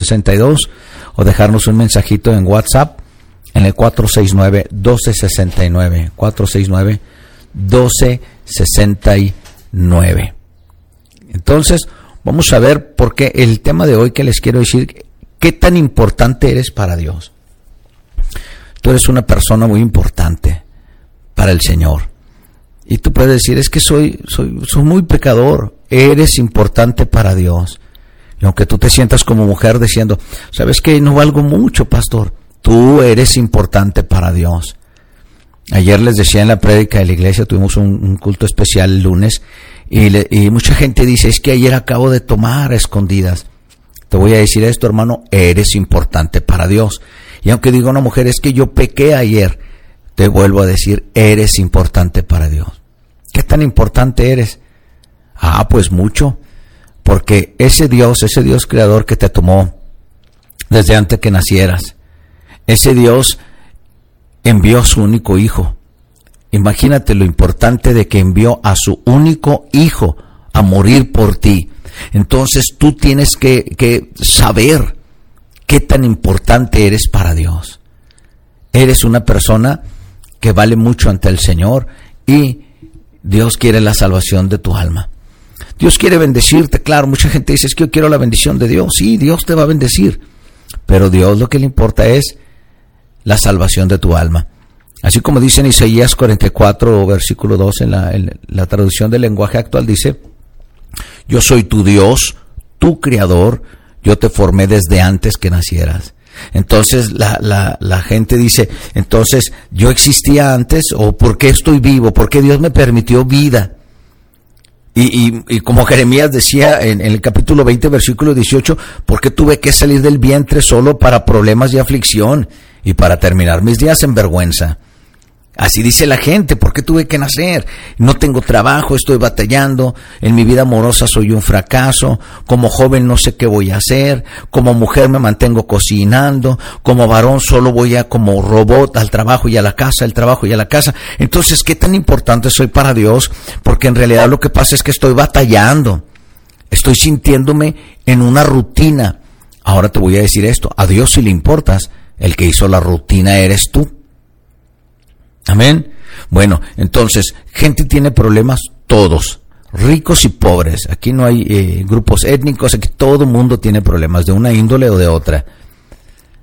62 o dejarnos un mensajito en WhatsApp en el 469-1269. 469-1269. Entonces, vamos a ver por qué el tema de hoy que les quiero decir, qué tan importante eres para Dios. Tú eres una persona muy importante para el Señor. Y tú puedes decir, es que soy, soy, soy muy pecador, eres importante para Dios. Y aunque tú te sientas como mujer diciendo, ¿sabes que No valgo mucho, pastor. Tú eres importante para Dios. Ayer les decía en la prédica de la iglesia, tuvimos un, culto especial el lunes, y, y, mucha gente dice, es que ayer acabo de tomar escondidas. Te voy a decir esto, hermano, eres importante para Dios. Y aunque diga una mujer, es que yo pequé ayer, te vuelvo a decir, eres importante para Dios. ¿Qué tan importante eres? Ah, pues mucho porque ese Dios, ese Dios creador que te tomó desde antes que nacieras, ese Dios envió a su único hijo. Imagínate lo importante de que envió a su único hijo a morir por ti. Entonces tú tienes que, que saber qué tan importante eres para Dios. Eres una persona que vale mucho ante el Señor y Dios quiere la salvación de tu alma. Dios quiere bendecirte, claro, mucha gente dice, que yo quiero la bendición de Dios. Sí, Dios te va a bendecir, pero Dios lo que le importa es la salvación de tu alma. Así como dice en Isaías 44, versículo 2, en la, en la traducción del lenguaje actual, dice, yo soy tu Dios, tu creador, yo te formé desde antes que nacieras. Entonces la, la, la, gente dice, entonces yo existía antes o por qué estoy vivo, por qué Dios me permitió vida. Y, como Jeremías decía en, el capítulo 20, versículo 18, porque tuve que salir del vientre solo para problemas y aflicción y para terminar mis días en vergüenza? Así dice la gente, ¿por qué tuve que nacer? No tengo trabajo, estoy batallando, en mi vida amorosa soy un fracaso, como joven no sé qué voy a hacer, como mujer me mantengo cocinando, como varón solo voy a como robot al trabajo y a la casa, al trabajo y a la casa. Entonces, ¿qué tan importante soy para Dios? Porque en realidad lo que pasa es que estoy batallando, estoy sintiéndome en una rutina. Ahora te voy a decir esto, a Dios si le importas, el que hizo la rutina eres tú. Amén. Bueno, entonces, gente tiene problemas todos, ricos y pobres. Aquí no hay eh, grupos étnicos, aquí todo el mundo tiene problemas de una índole o de otra.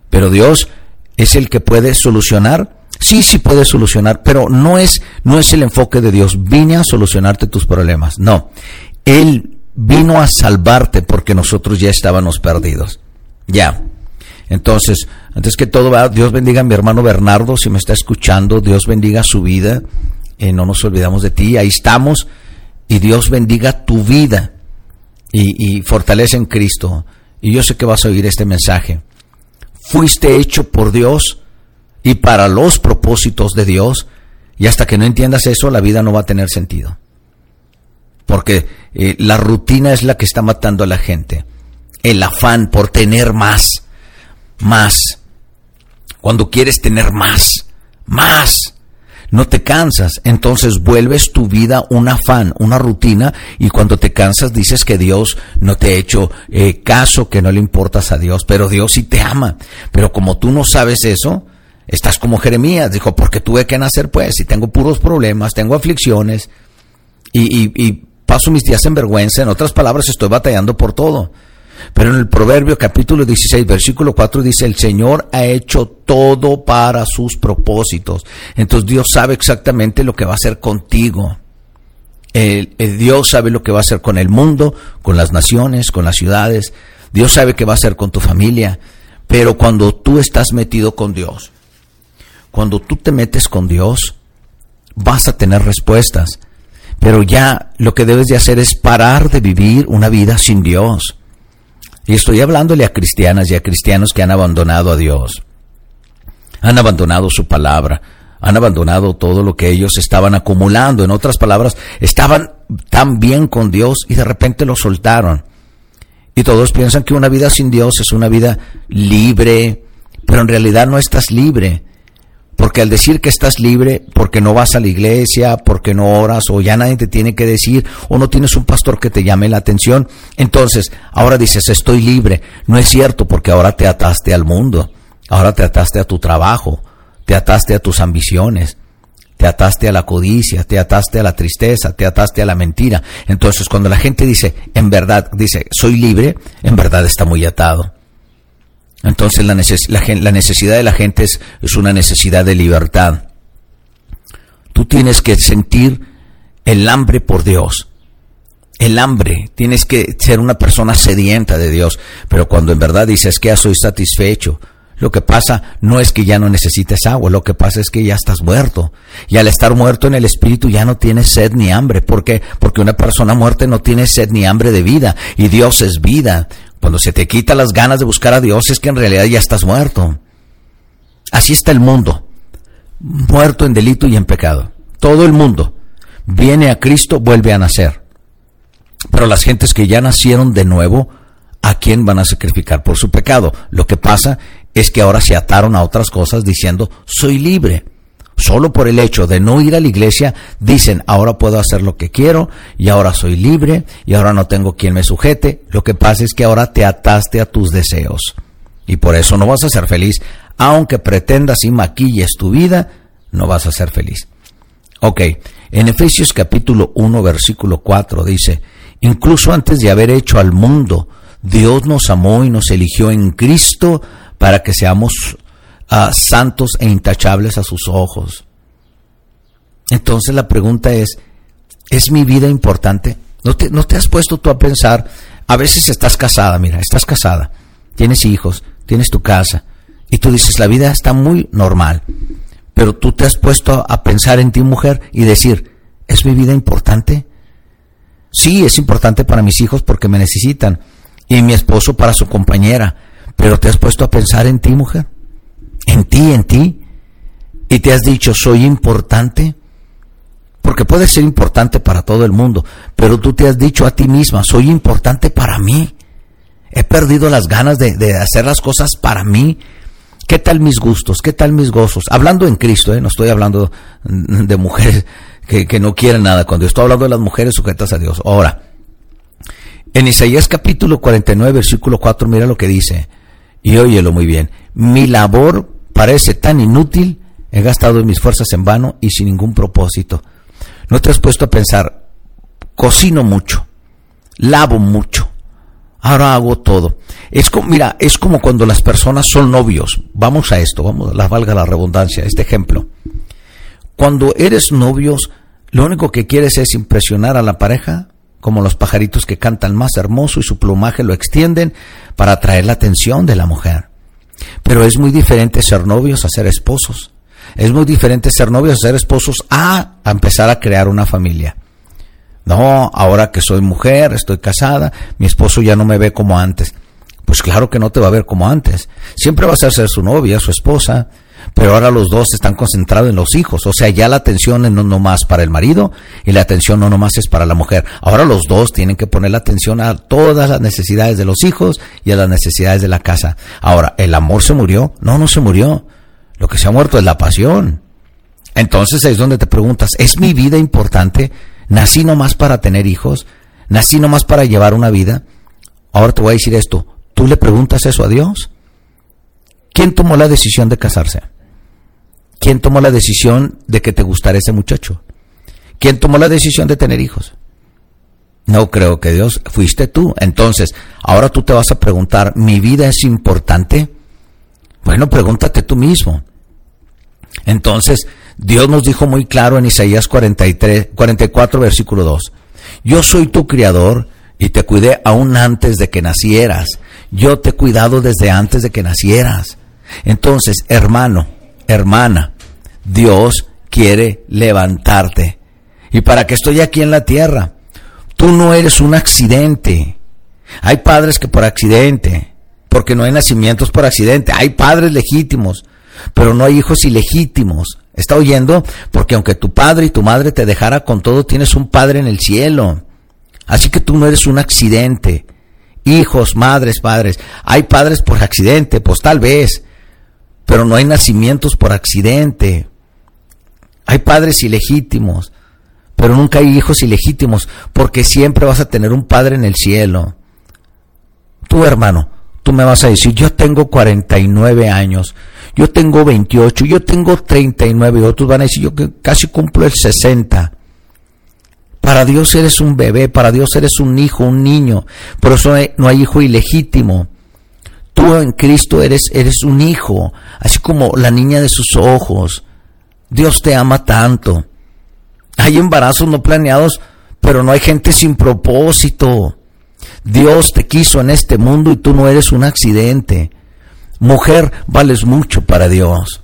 Pero Dios es el que puede solucionar. Sí, sí puede solucionar, pero no es, no es el enfoque de Dios. Vine a solucionarte tus problemas. No. Él vino a salvarte porque nosotros ya estábamos perdidos. Ya. Entonces, antes que todo, Dios bendiga a mi hermano Bernardo, si me está escuchando, Dios bendiga su vida, eh, no nos olvidamos de ti, ahí estamos, y Dios bendiga tu vida y, y fortalece en Cristo. Y yo sé que vas a oír este mensaje. Fuiste hecho por Dios y para los propósitos de Dios, y hasta que no entiendas eso, la vida no va a tener sentido. Porque eh, la rutina es la que está matando a la gente. El afán por tener más más. Cuando quieres tener más, más, no te cansas, entonces vuelves tu vida un afán, una rutina, y cuando te cansas dices que Dios no te ha hecho eh, caso, que no le importas a Dios, pero Dios sí te ama. Pero como tú no sabes eso, estás como Jeremías, dijo, porque tuve que nacer pues, y tengo puros problemas, tengo aflicciones, y, y paso mis días en vergüenza, en otras palabras estoy batallando por todo. Pero en el Proverbio capítulo 16, versículo 4 dice, el Señor ha hecho todo para sus propósitos. Entonces Dios sabe exactamente lo que va a hacer contigo. El, Dios sabe lo que va a hacer con el mundo, con las naciones, con las ciudades. Dios sabe qué va a hacer con tu familia. Pero cuando tú estás metido con Dios, cuando tú te metes con Dios, vas a tener respuestas. Pero ya lo que debes de hacer es parar de vivir una vida sin Dios. Y estoy hablándole a cristianas y a cristianos que han abandonado a Dios. Han abandonado su palabra, han abandonado todo lo que ellos estaban acumulando. En otras palabras, estaban tan bien con Dios y de repente lo soltaron. Y todos piensan que una vida sin Dios es una vida libre, pero en realidad no estás libre, Porque al decir que estás libre, porque no vas a la iglesia, porque no oras, o ya nadie te tiene que decir, o no tienes un pastor que te llame la atención, entonces ahora dices, estoy libre. No es cierto, porque ahora te ataste al mundo, ahora te ataste a tu trabajo, te ataste a tus ambiciones, te ataste a la codicia, te ataste a la tristeza, te ataste a la mentira. Entonces cuando la gente dice, en verdad, dice, soy libre, en verdad está muy atado. Entonces la, necesidad de la gente es, es una necesidad de libertad. Tú tienes que sentir el hambre por Dios. El hambre, tienes que ser una persona sedienta de Dios, pero cuando en verdad dices que ya soy satisfecho, lo que pasa no es que ya no necesites agua, lo que pasa es que ya estás muerto. Y al estar muerto en el espíritu ya no tienes sed ni hambre. ¿Por qué? Porque una persona muerta no tiene sed ni hambre de vida. Y Dios es vida. Cuando se te quita las ganas de buscar a Dios es que en realidad ya estás muerto. Así está el mundo, muerto en delito y en pecado. Todo el mundo viene a Cristo, vuelve a nacer. Pero las gentes que ya nacieron de nuevo, ¿a quién van a sacrificar por su pecado? Lo que pasa es que ahora se ataron a otras cosas diciendo, soy libre solo por el hecho de no ir a la iglesia, dicen, ahora puedo hacer lo que quiero y ahora soy libre y ahora no tengo quien me sujete. Lo que pasa es que ahora te ataste a tus deseos y por eso no vas a ser feliz. Aunque pretendas y maquilles tu vida, no vas a ser feliz. Ok, en Efesios capítulo 1 versículo 4 dice, incluso antes de haber hecho al mundo, Dios nos amó y nos eligió en Cristo para que seamos santos e intachables a sus ojos. Entonces la pregunta es, ¿es mi vida importante? ¿No te, ¿No te has puesto tú a pensar? A veces estás casada, mira, estás casada, tienes hijos, tienes tu casa, y tú dices, la vida está muy normal, pero tú te has puesto a pensar en ti mujer y decir, ¿es mi vida importante? Sí, es importante para mis hijos porque me necesitan, y mi esposo para su compañera, pero te has puesto a pensar en ti mujer en ti, en ti, y te has dicho, soy importante, porque puede ser importante para todo el mundo, pero tú te has dicho a ti misma, soy importante para mí. He perdido las ganas de, hacer las cosas para mí. ¿Qué tal mis gustos? ¿Qué tal mis gozos? Hablando en Cristo, ¿eh? no estoy hablando de mujeres que, no quieren nada Dios, estoy hablando de las mujeres sujetas a Dios. Ahora, en Isaías capítulo 49, versículo 4, mira lo que dice, y óyelo muy bien, mi labor parece tan inútil, he gastado mis fuerzas en vano y sin ningún propósito. ¿No te has puesto a pensar, cocino mucho, lavo mucho, ahora hago todo? Es como, mira, es como cuando las personas son novios. Vamos a esto, vamos, la valga la redundancia, este ejemplo. Cuando eres novios, lo único que quieres es impresionar a la pareja, como los pajaritos que cantan más hermoso y su plumaje lo extienden para atraer la atención de la mujer. Pero es muy diferente ser novios a ser esposos. Es muy diferente ser novios a ser esposos a, empezar a crear una familia. No, ahora que soy mujer, estoy casada, mi esposo ya no me ve como antes. Pues claro que no te va a ver como antes. Siempre vas a ser su novia, su esposa, pero ahora los dos están concentrados en los hijos. O sea, ya la atención no nomás para el marido y la atención no nomás es para la mujer. Ahora los dos tienen que poner la atención a todas las necesidades de los hijos y a las necesidades de la casa. Ahora, ¿el amor se murió? No, no se murió. Lo que se ha muerto es la pasión. Entonces es donde te preguntas, ¿es mi vida importante? ¿Nací nomás para tener hijos? ¿Nací nomás para llevar una vida? Ahora te voy a decir esto, ¿tú le preguntas eso a Dios? ¿Quién tomó la decisión de casarse? ¿Quién tomó la decisión de que te gustara ese muchacho? ¿Quién tomó la decisión de tener hijos? No creo que Dios, fuiste tú. Entonces, ahora tú te vas a preguntar, ¿mi vida es importante? Bueno, pregúntate tú mismo. Entonces, Dios nos dijo muy claro en Isaías 43, 44, versículo 2, yo soy tu criador y te cuidé aún antes de que nacieras. Yo te he cuidado desde antes de que nacieras. Entonces, hermano, hermana, Dios quiere levantarte. ¿Y para qué estoy aquí en la tierra? Tú no eres un accidente. Hay padres que por accidente, porque no hay nacimientos por accidente. Hay padres legítimos, pero no hay hijos ilegítimos. ¿Está oyendo? Porque aunque tu padre y tu madre te dejara con todo, tienes un padre en el cielo. Así que tú no eres un accidente. Hijos, madres, padres. Hay padres por accidente, pues tal vez. Pero no hay nacimientos por accidente. Hay padres ilegítimos, pero nunca hay hijos ilegítimos, porque siempre vas a tener un padre en el cielo. Tú, hermano, tú me vas a decir, yo tengo 49 años, yo tengo 28, yo tengo 39, y otros van a decir, yo casi cumplo el 60. Para Dios eres un bebé, para Dios eres un hijo, un niño. Por eso no hay hijo ilegítimo. Tú en Cristo eres, eres un hijo, así como la niña de sus ojos. Dios te ama tanto. Hay embarazos no planeados, pero no hay gente sin propósito. Dios te quiso en este mundo y tú no eres un accidente. Mujer, vales mucho para Dios.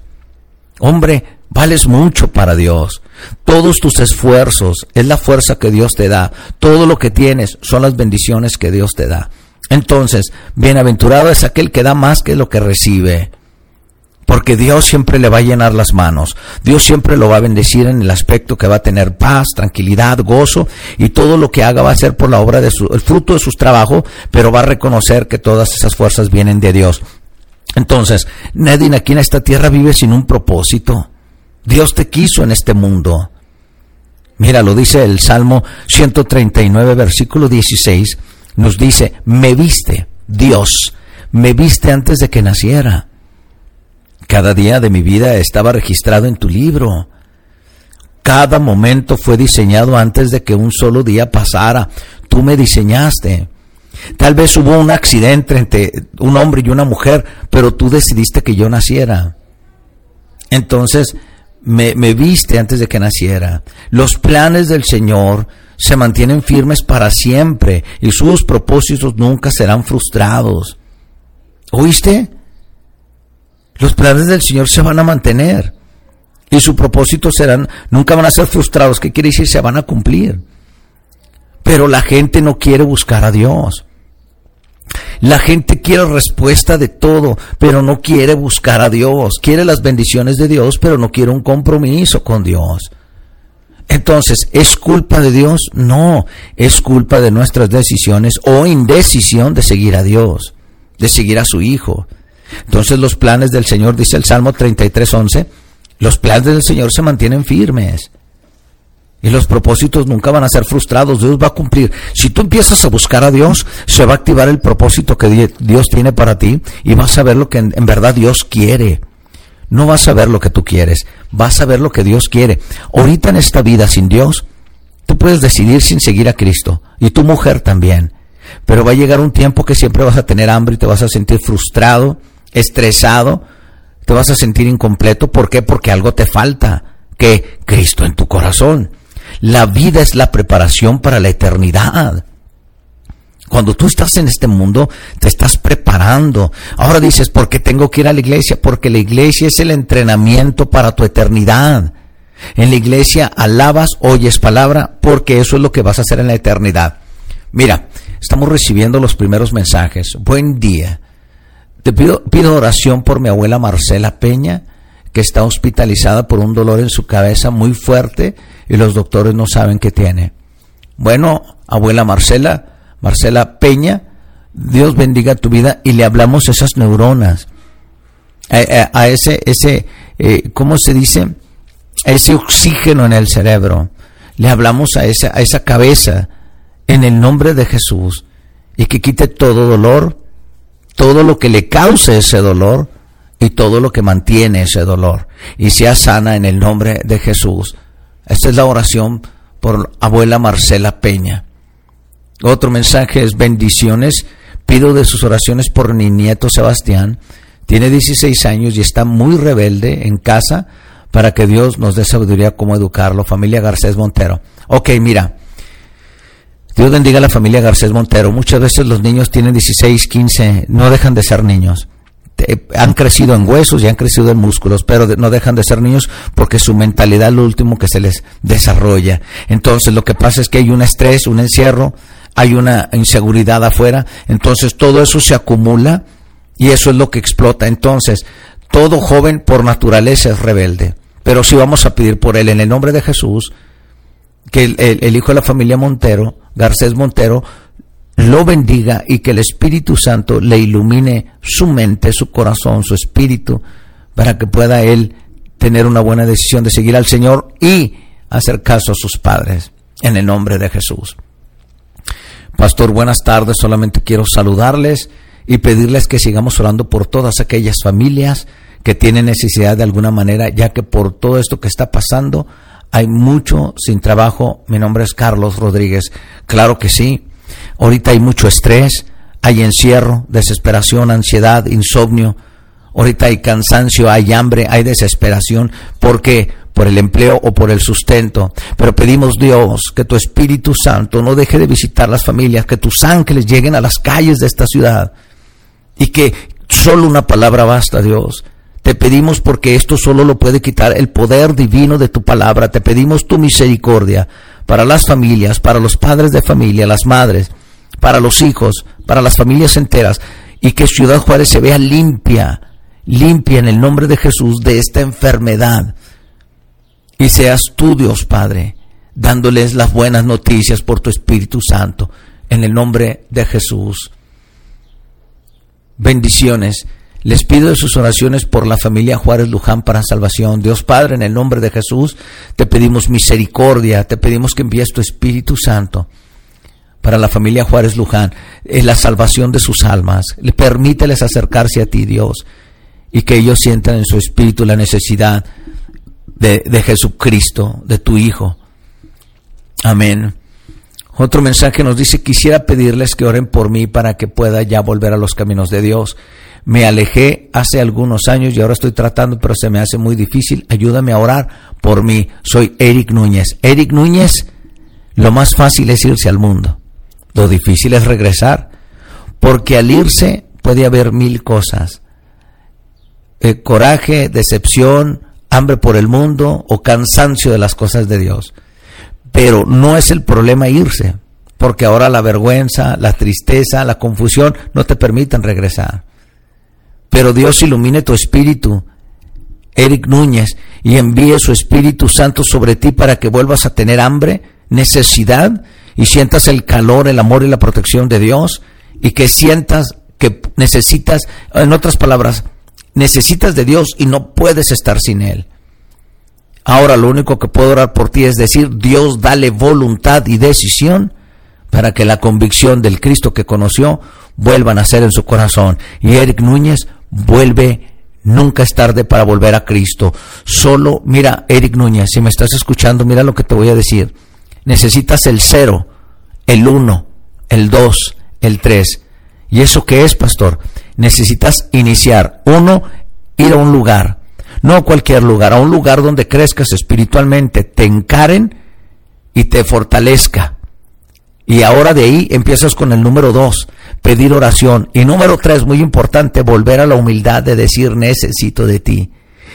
Hombre, vales mucho para Dios. Todos tus esfuerzos es la fuerza que Dios te da. Todo lo que tienes son las bendiciones que Dios te da. Entonces, bienaventurado es aquel que da más que lo que recibe. Porque Dios siempre le va a llenar las manos. Dios siempre lo va a bendecir en el aspecto que va a tener paz, tranquilidad, gozo y todo lo que haga va a ser por la obra de su, el fruto de sus trabajos, pero va a reconocer que todas esas fuerzas vienen de Dios. Entonces, nadie aquí en esta tierra vive sin un propósito. Dios te quiso en este mundo. Mira, lo dice el Salmo 139, versículo 16. Nos dice, me viste, Dios, me viste antes de que naciera. Cada día de mi vida estaba registrado en tu libro. Cada momento fue diseñado antes de que un solo día pasara. Tú me diseñaste. Tal vez hubo un accidente entre un hombre y una mujer, pero tú decidiste que yo naciera. Entonces, me, me, viste antes de que naciera. Los planes del Señor se mantienen firmes para siempre y sus propósitos nunca serán frustrados. ¿Oíste? Los planes del Señor se van a mantener y sus propósitos serán, nunca van a ser frustrados. ¿Qué quiere decir? Se van a cumplir. Pero la gente no quiere buscar a Dios. La gente quiere respuesta de todo, pero no quiere buscar a Dios. Quiere las bendiciones de Dios, pero no quiere un compromiso con Dios. Entonces, ¿es culpa de Dios? No, es culpa de nuestras decisiones o indecisión de seguir a Dios, de seguir a su Hijo. Entonces los planes del Señor, dice el Salmo 33.11, los planes del Señor se mantienen firmes. Y los propósitos nunca van a ser frustrados, Dios va a cumplir. Si tú empiezas a buscar a Dios, se va a activar el propósito que Dios tiene para ti y vas a ver lo que en, verdad Dios quiere. No vas a ver lo que tú quieres, vas a ver lo que Dios quiere. Ahorita en esta vida sin Dios, tú puedes decidir sin seguir a Cristo y tu mujer también. Pero va a llegar un tiempo que siempre vas a tener hambre y te vas a sentir frustrado, estresado, te vas a sentir incompleto. ¿Por qué? Porque algo te falta, que Cristo en tu corazón. La vida es la preparación para la eternidad. Cuando tú estás en este mundo, te estás preparando. Ahora dices, ¿por qué tengo que ir a la iglesia? Porque la iglesia es el entrenamiento para tu eternidad. En la iglesia alabas, oyes palabra, porque eso es lo que vas a hacer en la eternidad. Mira, estamos recibiendo los primeros mensajes. Buen día. Te pido, pido oración por mi abuela Marcela Peña, que está hospitalizada por un dolor en su cabeza muy fuerte y los doctores no saben qué tiene. Bueno, abuela Marcela, Marcela Peña, Dios bendiga tu vida y le hablamos esas neuronas, a, ese, ese eh, ¿cómo se dice? A ese oxígeno en el cerebro. Le hablamos a esa, a esa cabeza en el nombre de Jesús y que quite todo dolor, todo lo que le cause ese dolor y todo lo que mantiene ese dolor y sea sana en el nombre de Jesús. Esta es la oración por abuela Marcela Peña. Otro mensaje es bendiciones. Pido de sus oraciones por mi nieto Sebastián. Tiene 16 años y está muy rebelde en casa para que Dios nos dé sabiduría cómo educarlo. Familia Garcés Montero. Ok, mira. Dios bendiga a la familia Garcés Montero. Muchas veces los niños tienen 16, 15, no dejan de ser niños. Han crecido en huesos y han crecido en músculos, pero no dejan de ser niños porque su mentalidad es lo último que se les desarrolla. Entonces lo que pasa es que hay un estrés, un encierro, hay una inseguridad afuera, entonces todo eso se acumula y eso es lo que explota. Entonces, todo joven por naturaleza es rebelde, pero si vamos a pedir por él en el nombre de Jesús, que el hijo de la familia Montero, Garcés Montero, lo bendiga y que el Espíritu Santo le ilumine su mente, su corazón, su espíritu, para que pueda él tener una buena decisión de seguir al Señor y hacer caso a sus padres, en el nombre de Jesús. Pastor, buenas tardes, solamente quiero saludarles y pedirles que sigamos orando por todas aquellas familias que tienen necesidad de alguna manera, ya que por todo esto que está pasando hay mucho sin trabajo. Mi nombre es Carlos Rodríguez. Claro que sí. Ahorita hay mucho estrés, hay encierro, desesperación, ansiedad, insomnio. Ahorita hay cansancio, hay hambre, hay desesperación. ¿Por qué? Por el empleo o por el sustento. Pero pedimos Dios que tu Espíritu Santo no deje de visitar las familias, que tus ángeles lleguen a las calles de esta ciudad. Y que solo una palabra basta, Dios. Te pedimos porque esto solo lo puede quitar el poder divino de tu palabra. Te pedimos tu misericordia para las familias, para los padres de familia, las madres, para los hijos, para las familias enteras. Y que Ciudad Juárez se vea limpia, limpia en el nombre de Jesús de esta enfermedad. Y seas tú, Dios Padre, dándoles las buenas noticias por tu Espíritu Santo. En el nombre de Jesús. Bendiciones. Les pido de sus oraciones por la familia Juárez Luján para salvación. Dios Padre, en el nombre de Jesús, te pedimos misericordia, te pedimos que envíes tu Espíritu Santo para la familia Juárez Luján, en la salvación de sus almas. Permíteles acercarse a ti, Dios, y que ellos sientan en su espíritu la necesidad de, de Jesucristo, de tu Hijo. Amén. Otro mensaje nos dice, quisiera pedirles que oren por mí para que pueda ya volver a los caminos de Dios. Me alejé hace algunos años y ahora estoy tratando, pero se me hace muy difícil. Ayúdame a orar por mí. Soy Eric Núñez. Eric Núñez, lo más fácil es irse al mundo. Lo difícil es regresar. Porque al irse puede haber mil cosas. Eh, coraje, decepción, hambre por el mundo o cansancio de las cosas de Dios. Pero no es el problema irse, porque ahora la vergüenza, la tristeza, la confusión no te permiten regresar. Pero Dios ilumine tu espíritu, Eric Núñez, y envíe su Espíritu Santo sobre ti para que vuelvas a tener hambre, necesidad, y sientas el calor, el amor y la protección de Dios, y que sientas que necesitas, en otras palabras, necesitas de Dios y no puedes estar sin Él. Ahora lo único que puedo orar por ti es decir, Dios dale voluntad y decisión para que la convicción del Cristo que conoció vuelva a nacer en su corazón. Y Eric Núñez vuelve, nunca es tarde para volver a Cristo. Solo, mira, Eric Núñez, si me estás escuchando, mira lo que te voy a decir. Necesitas el cero, el uno, el dos, el tres. ¿Y eso qué es, pastor? Necesitas iniciar. Uno, ir a un lugar. No a cualquier lugar, a un lugar donde crezcas espiritualmente, te encaren y te fortalezca. Y ahora de ahí empiezas con el número dos, pedir oración. Y número tres, muy importante, volver a la humildad de decir necesito de ti.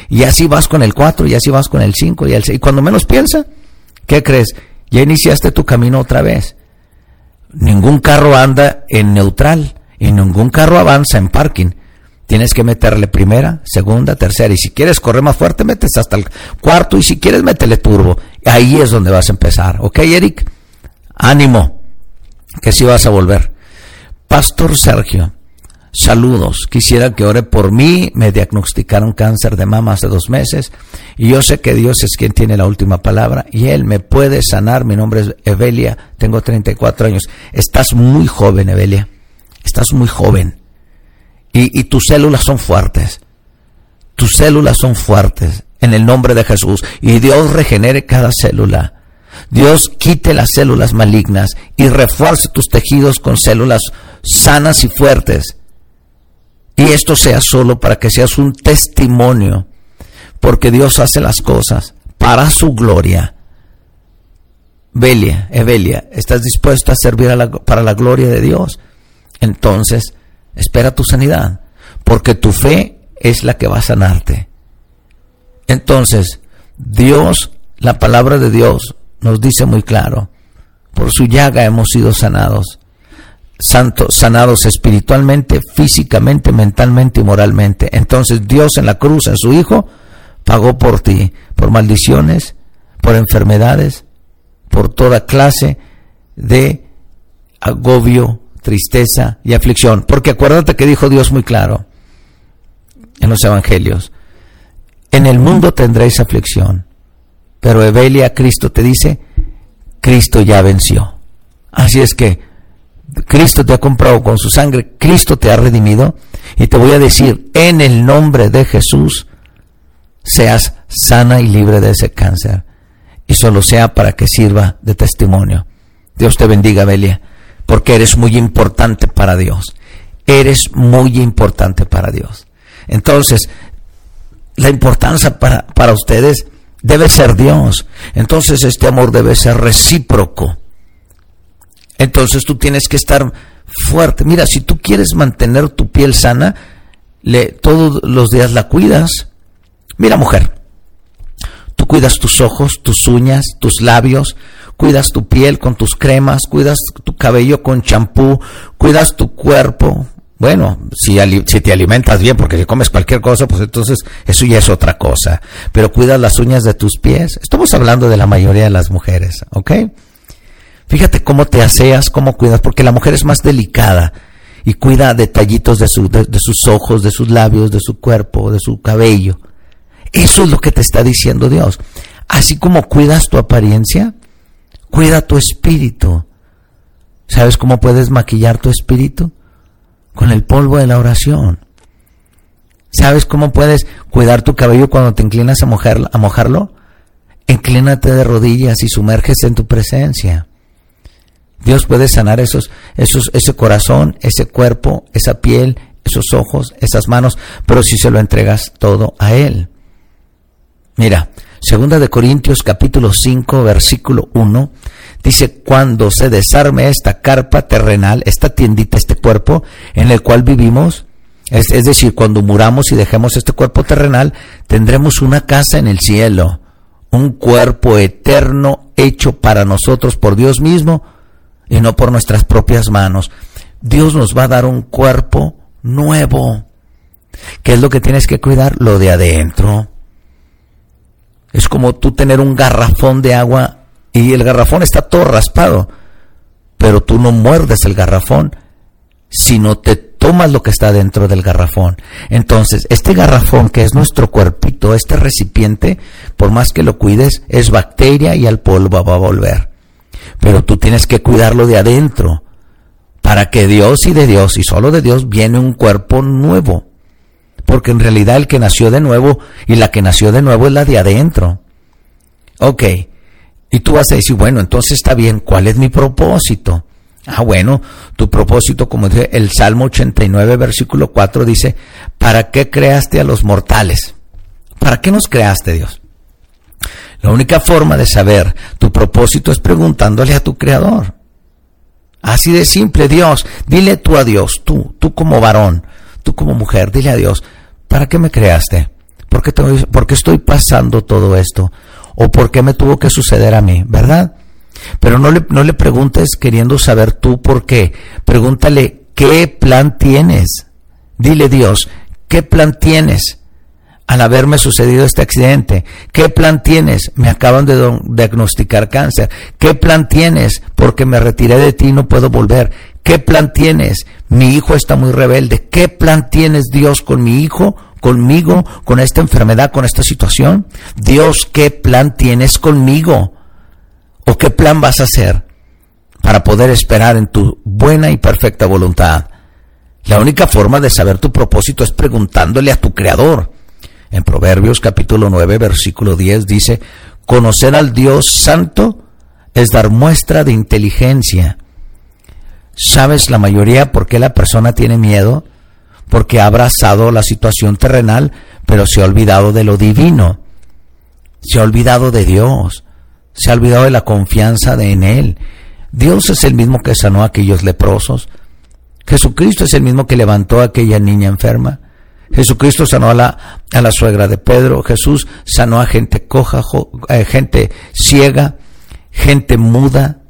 Y así vas con el cuatro, y así vas con el cinco y el seis. Y cuando menos piensa, ¿qué crees? Ya iniciaste tu camino otra vez. Ningún carro anda en neutral y ningún carro avanza en parking. Tienes que meterle primera, segunda, tercera. Y si quieres correr más fuerte, metes hasta el cuarto. Y si quieres, métele turbo. Ahí es donde vas a empezar. ¿Ok, Eric? Ánimo, que si vas a volver. Pastor Sergio, saludos. Quisiera que ore por mí. Me diagnosticaron cáncer de mama hace dos meses. Y yo sé que Dios es quien tiene la última palabra. Y Él me puede sanar. Mi nombre es Evelia. Tengo 34 años. Estás muy joven, Evelia. Estás muy joven. Y, tus células son fuertes. Tus células son fuertes. En el nombre de Jesús. Y Dios regenere cada célula Dios quite las células malignas y refuerce tus tejidos con células sanas y fuertes. Y esto sea solo para que seas un testimonio, porque Dios hace las cosas para su gloria. Belia, Evelia, ¿estás dispuesto a servir para la gloria de Dios? Entonces, espera tu sanidad, porque tu fe es la que va a sanarte. Entonces, Dios, la palabra de Dios, nos dice muy claro, por su llaga hemos sido sanados. Santos, sanados espiritualmente, físicamente, mentalmente y moralmente. Entonces Dios en la cruz, en su Hijo, pagó por ti, por maldiciones, por enfermedades, por toda clase de agobio, tristeza y aflicción. Porque acuérdate que dijo Dios muy claro en los evangelios, en el mundo tendréis aflicción. Pero Evelia, Cristo te dice, Cristo ya venció. Así es que Cristo te ha comprado con su sangre, Cristo te ha redimido. Y te voy a decir, en el nombre de Jesús, seas sana y libre de ese cáncer. Y solo sea para que sirva de testimonio. Dios te bendiga, Belia, porque eres muy importante para Dios. Eres muy importante para Dios. Entonces, la importancia para, para ustedes debe ser Dios. Entonces, este amor debe ser recíproco. Entonces, tú tienes que estar fuerte. Mira, si tú quieres mantener tu piel sana, le, todos los días la cuidas. Mira, mujer, cuidas tus ojos, tus uñas, tus labios, cuidas tu piel con tus cremas, cuidas tu cabello con champú, cuidas tu cuerpo. Bueno, si, te alimentas bien, porque si comes cualquier cosa, pues entonces eso ya es otra cosa. Pero cuidas las uñas de tus pies. Estamos hablando de la mayoría de las mujeres, ¿ok? Fíjate cómo te aseas, cómo cuidas, porque la mujer es más delicada y cuida detallitos de, de, sus ojos, de sus labios, de su cuerpo, de su cabello. Eso es lo que te está diciendo Dios. Así como cuidas tu apariencia, cuida tu espíritu. ¿Sabes cómo puedes maquillar tu espíritu? Con el polvo de la oración. ¿Sabes cómo puedes cuidar tu cabello cuando te inclinas a, mojarlo? Inclínate de rodillas y sumerges en tu presencia. Dios puede sanar esos, esos, ese corazón, ese cuerpo, esa piel, esos ojos, esas manos, pero si se lo entregas todo a Él. Mira, segunda de Corintios capítulo 5 versículo 1 dice, cuando se desarme esta carpa terrenal, esta tiendita, este cuerpo en el cual vivimos, es, es decir, cuando muramos y dejemos este cuerpo terrenal, tendremos una casa en el cielo, un cuerpo eterno hecho para nosotros por Dios mismo, y no por nuestras propias manos. Dios nos va a dar un cuerpo nuevo. ¿Qué es lo que tienes que cuidar? Lo de adentro. Es como tú tener un garrafón de agua y el garrafón está todo raspado, pero tú no muerdes el garrafón, sino te tomas lo que está dentro del garrafón. Entonces, este garrafón que es nuestro cuerpito, este recipiente, por más que lo cuides, es bacteria y al polvo va a volver pero tú tienes que cuidarlo de adentro, para que Dios y de Dios y solo de Dios viene un cuerpo nuevo. Porque en realidad el que nació de nuevo y la que nació de nuevo es la de adentro. Ok, y tú vas a decir, bueno, entonces está bien, ¿cuál es mi propósito? Ah, bueno, tu propósito, como dice el Salmo 89, versículo 4, dice, ¿para qué creaste a los mortales? ¿Para qué nos creaste, Dios? La única forma de saber tu propósito es preguntándole a tu creador. Así de simple, Dios, dile tú a Dios, tú, tú como varón, tú como mujer, dile a Dios, ¿para qué me creaste? ¿Por qué, ¿Por qué estoy pasando todo esto? ¿O por qué me tuvo que suceder a mí? ¿Verdad? Pero no le, no le preguntes queriendo saber tú por qué. Pregúntale, ¿qué plan tienes? Dile Dios, ¿qué plan tienes? al haberme sucedido este accidente? ¿Qué plan tienes? Me acaban de diagnosticar cáncer. ¿Qué plan tienes? Porque me retiré de ti y no puedo volver. ¿Qué plan tienes? Mi hijo está muy rebelde. ¿Qué plan tienes Dios con mi hijo, conmigo, con esta enfermedad, con esta situación? Dios, ¿qué plan tienes conmigo? ¿O qué plan vas a hacer para poder esperar en tu buena y perfecta voluntad? La única forma de saber tu propósito es preguntándole a tu Creador. En Proverbios capítulo 9, versículo 10 dice, conocer al Dios santo es dar muestra de inteligencia. ¿Sabes la mayoría por qué la persona tiene miedo? Porque ha abrazado la situación terrenal, pero se ha olvidado de lo divino. Se ha olvidado de Dios. Se ha olvidado de la confianza de en Él. Dios es el mismo que sanó a aquellos leprosos. Jesucristo es el mismo que levantó a aquella niña enferma. Jesucristo sanó a la, a la suegra de Pedro, Jesús sanó a gente coja, eh, gente ciega, gente muda.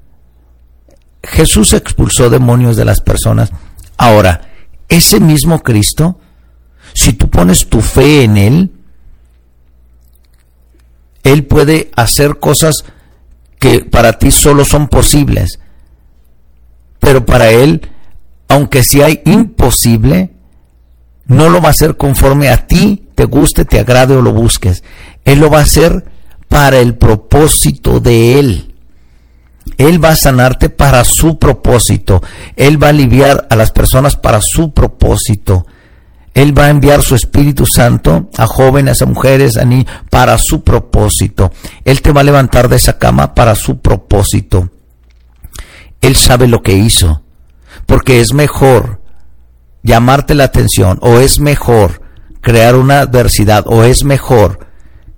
Jesús expulsó demonios de las personas. Ahora, ese mismo Cristo, si tú pones tu fe en Él, Él puede hacer cosas que para ti solo son posibles. Pero para Él, aunque sea imposible, no lo va a hacer conforme a ti te guste, te agrade o lo busques. Él lo va a hacer para el propósito de Él. Él va a sanarte para su propósito. Él va a aliviar a las personas para su propósito. Él va a enviar su Espíritu Santo a jóvenes, a mujeres, a niños, para su propósito. Él te va a levantar de esa cama para su propósito. Él sabe lo que hizo. Porque es mejor llamarte la atención o es mejor crear una adversidad o es mejor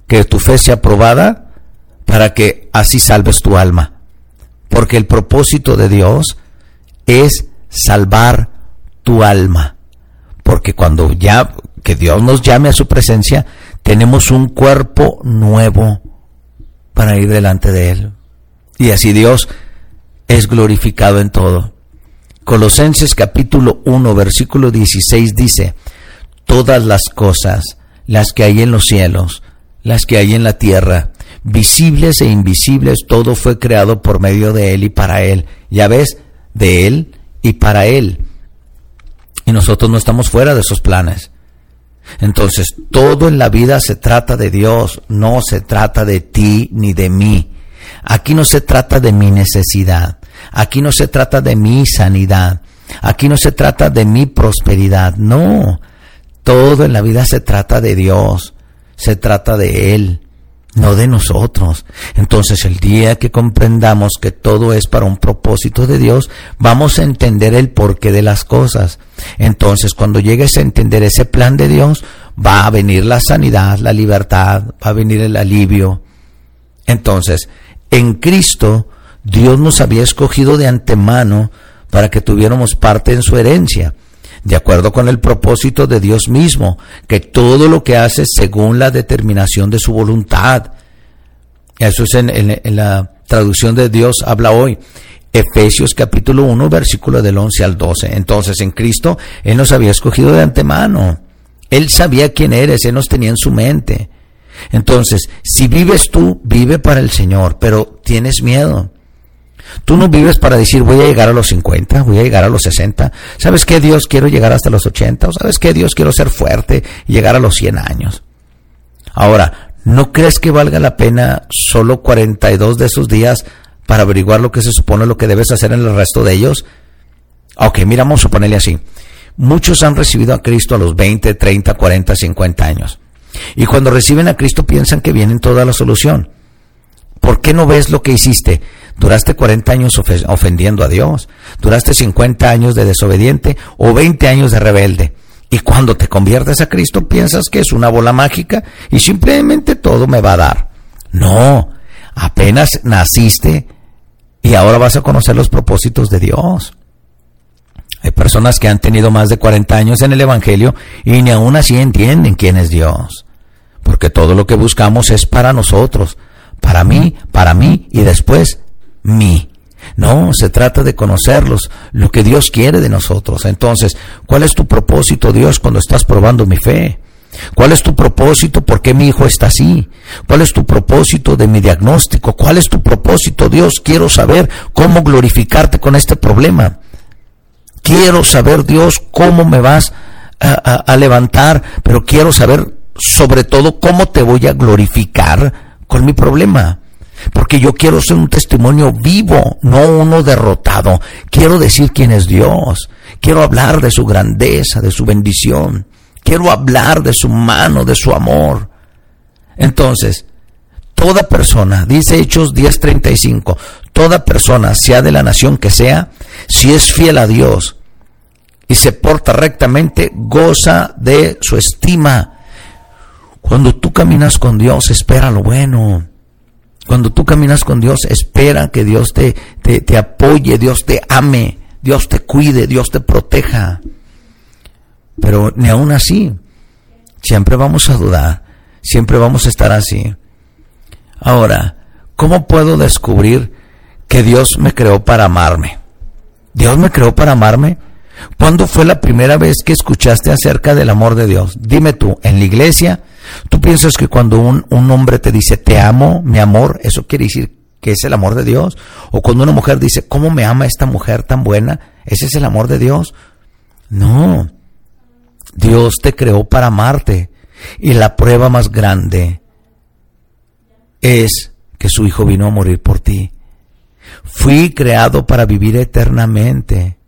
que tu fe sea probada para que así salves tu alma. Porque el propósito de Dios es salvar tu alma. Porque cuando ya que Dios nos llame a su presencia, tenemos un cuerpo nuevo para ir delante de Él. Y así Dios es glorificado en todo. Colosenses capítulo 1, versículo 16 dice, todas las cosas, las que hay en los cielos, las que hay en la tierra, visibles e invisibles, todo fue creado por medio de Él y para Él. Ya ves, de Él y para Él. Y nosotros no estamos fuera de esos planes. Entonces, todo en la vida se trata de Dios, no se trata de ti ni de mí. Aquí no se trata de mi necesidad, aquí no se trata de mi sanidad, aquí no se trata de mi prosperidad, no. Todo en la vida se trata de Dios, se trata de Él no de nosotros. Entonces el día que comprendamos que todo es para un propósito de Dios, vamos a entender el porqué de las cosas. Entonces cuando llegues a entender ese plan de Dios, va a venir la sanidad, la libertad, va a venir el alivio. Entonces, en Cristo, Dios nos había escogido de antemano para que tuviéramos parte en su herencia de acuerdo con el propósito de Dios mismo, que todo lo que hace según la determinación de su voluntad. Eso es en, la traducción de Dios habla hoy. Efesios capítulo 1, versículo del 11 al 12. Entonces en Cristo Él nos había escogido de antemano. Él sabía quién eres, Él nos tenía en su mente. Entonces, si vives tú, vive para el Señor, pero tienes miedo. Tú no vives para decir voy a llegar a los 50, voy a llegar a los 60. ¿Sabes qué Dios quiero llegar hasta los 80? ¿O sabes qué Dios quiero ser fuerte y llegar a los 100 años? Ahora, ¿no crees que valga la pena solo 42 de esos días para averiguar lo que se supone lo que debes hacer en el resto de ellos? Ok, mira, vamos a ponerle así. Muchos han recibido a Cristo a los 20, 30, 40, 50 años. Y cuando reciben a Cristo piensan que vienen toda la solución. ¿Por qué no ves lo que hiciste? Duraste 40 años ofendiendo a Dios, duraste 50 años de desobediente o 20 años de rebelde. Y cuando te conviertes a Cristo piensas que es una bola mágica y simplemente todo me va a dar. No, apenas naciste y ahora vas a conocer los propósitos de Dios. Hay personas que han tenido más de 40 años en el Evangelio y ni aún así entienden quién es Dios. Porque todo lo que buscamos es para nosotros, para mí, para mí y después No, se trata de conocerlos, lo que Dios quiere de nosotros. Entonces, ¿cuál es tu propósito, Dios, cuando estás probando mi fe? ¿Cuál es tu propósito? ¿Por qué mi hijo está así? ¿Cuál es tu propósito de mi diagnóstico? ¿Cuál es tu propósito, Dios? Quiero saber cómo glorificarte con este problema. Quiero saber, Dios, cómo me vas a, a levantar, pero quiero saber sobre todo cómo te voy a glorificar con mi problema. Porque yo quiero ser un testimonio vivo, no uno derrotado. Quiero decir quién es Dios. Quiero hablar de su grandeza, de su bendición. Quiero hablar de su mano, de su amor. Entonces, toda persona, dice Hechos 10:35, toda persona, sea de la nación que sea, si es fiel a Dios y se porta rectamente, goza de su estima. Cuando tú caminas con Dios, espera lo bueno. Cuando tú caminas con Dios, espera que Dios te, te, apoye, Dios te ame, Dios te cuide, Dios te proteja. Pero ni aún así, siempre vamos a dudar, siempre vamos a estar así. Ahora, ¿cómo puedo descubrir que Dios me creó para amarme? ¿Dios me creó para amarme? ¿Cuándo fue la primera vez que escuchaste acerca del amor de Dios? Dime tú, ¿en la iglesia? ¿Tú piensas que cuando un, hombre te dice te amo, mi amor, eso quiere decir que es el amor de Dios? ¿O cuando una mujer dice, ¿cómo me ama esta mujer tan buena? ¿Ese es el amor de Dios? No. Dios te creó para amarte. Y la prueba más grande es que su Hijo vino a morir por ti. Fui creado para vivir eternamente.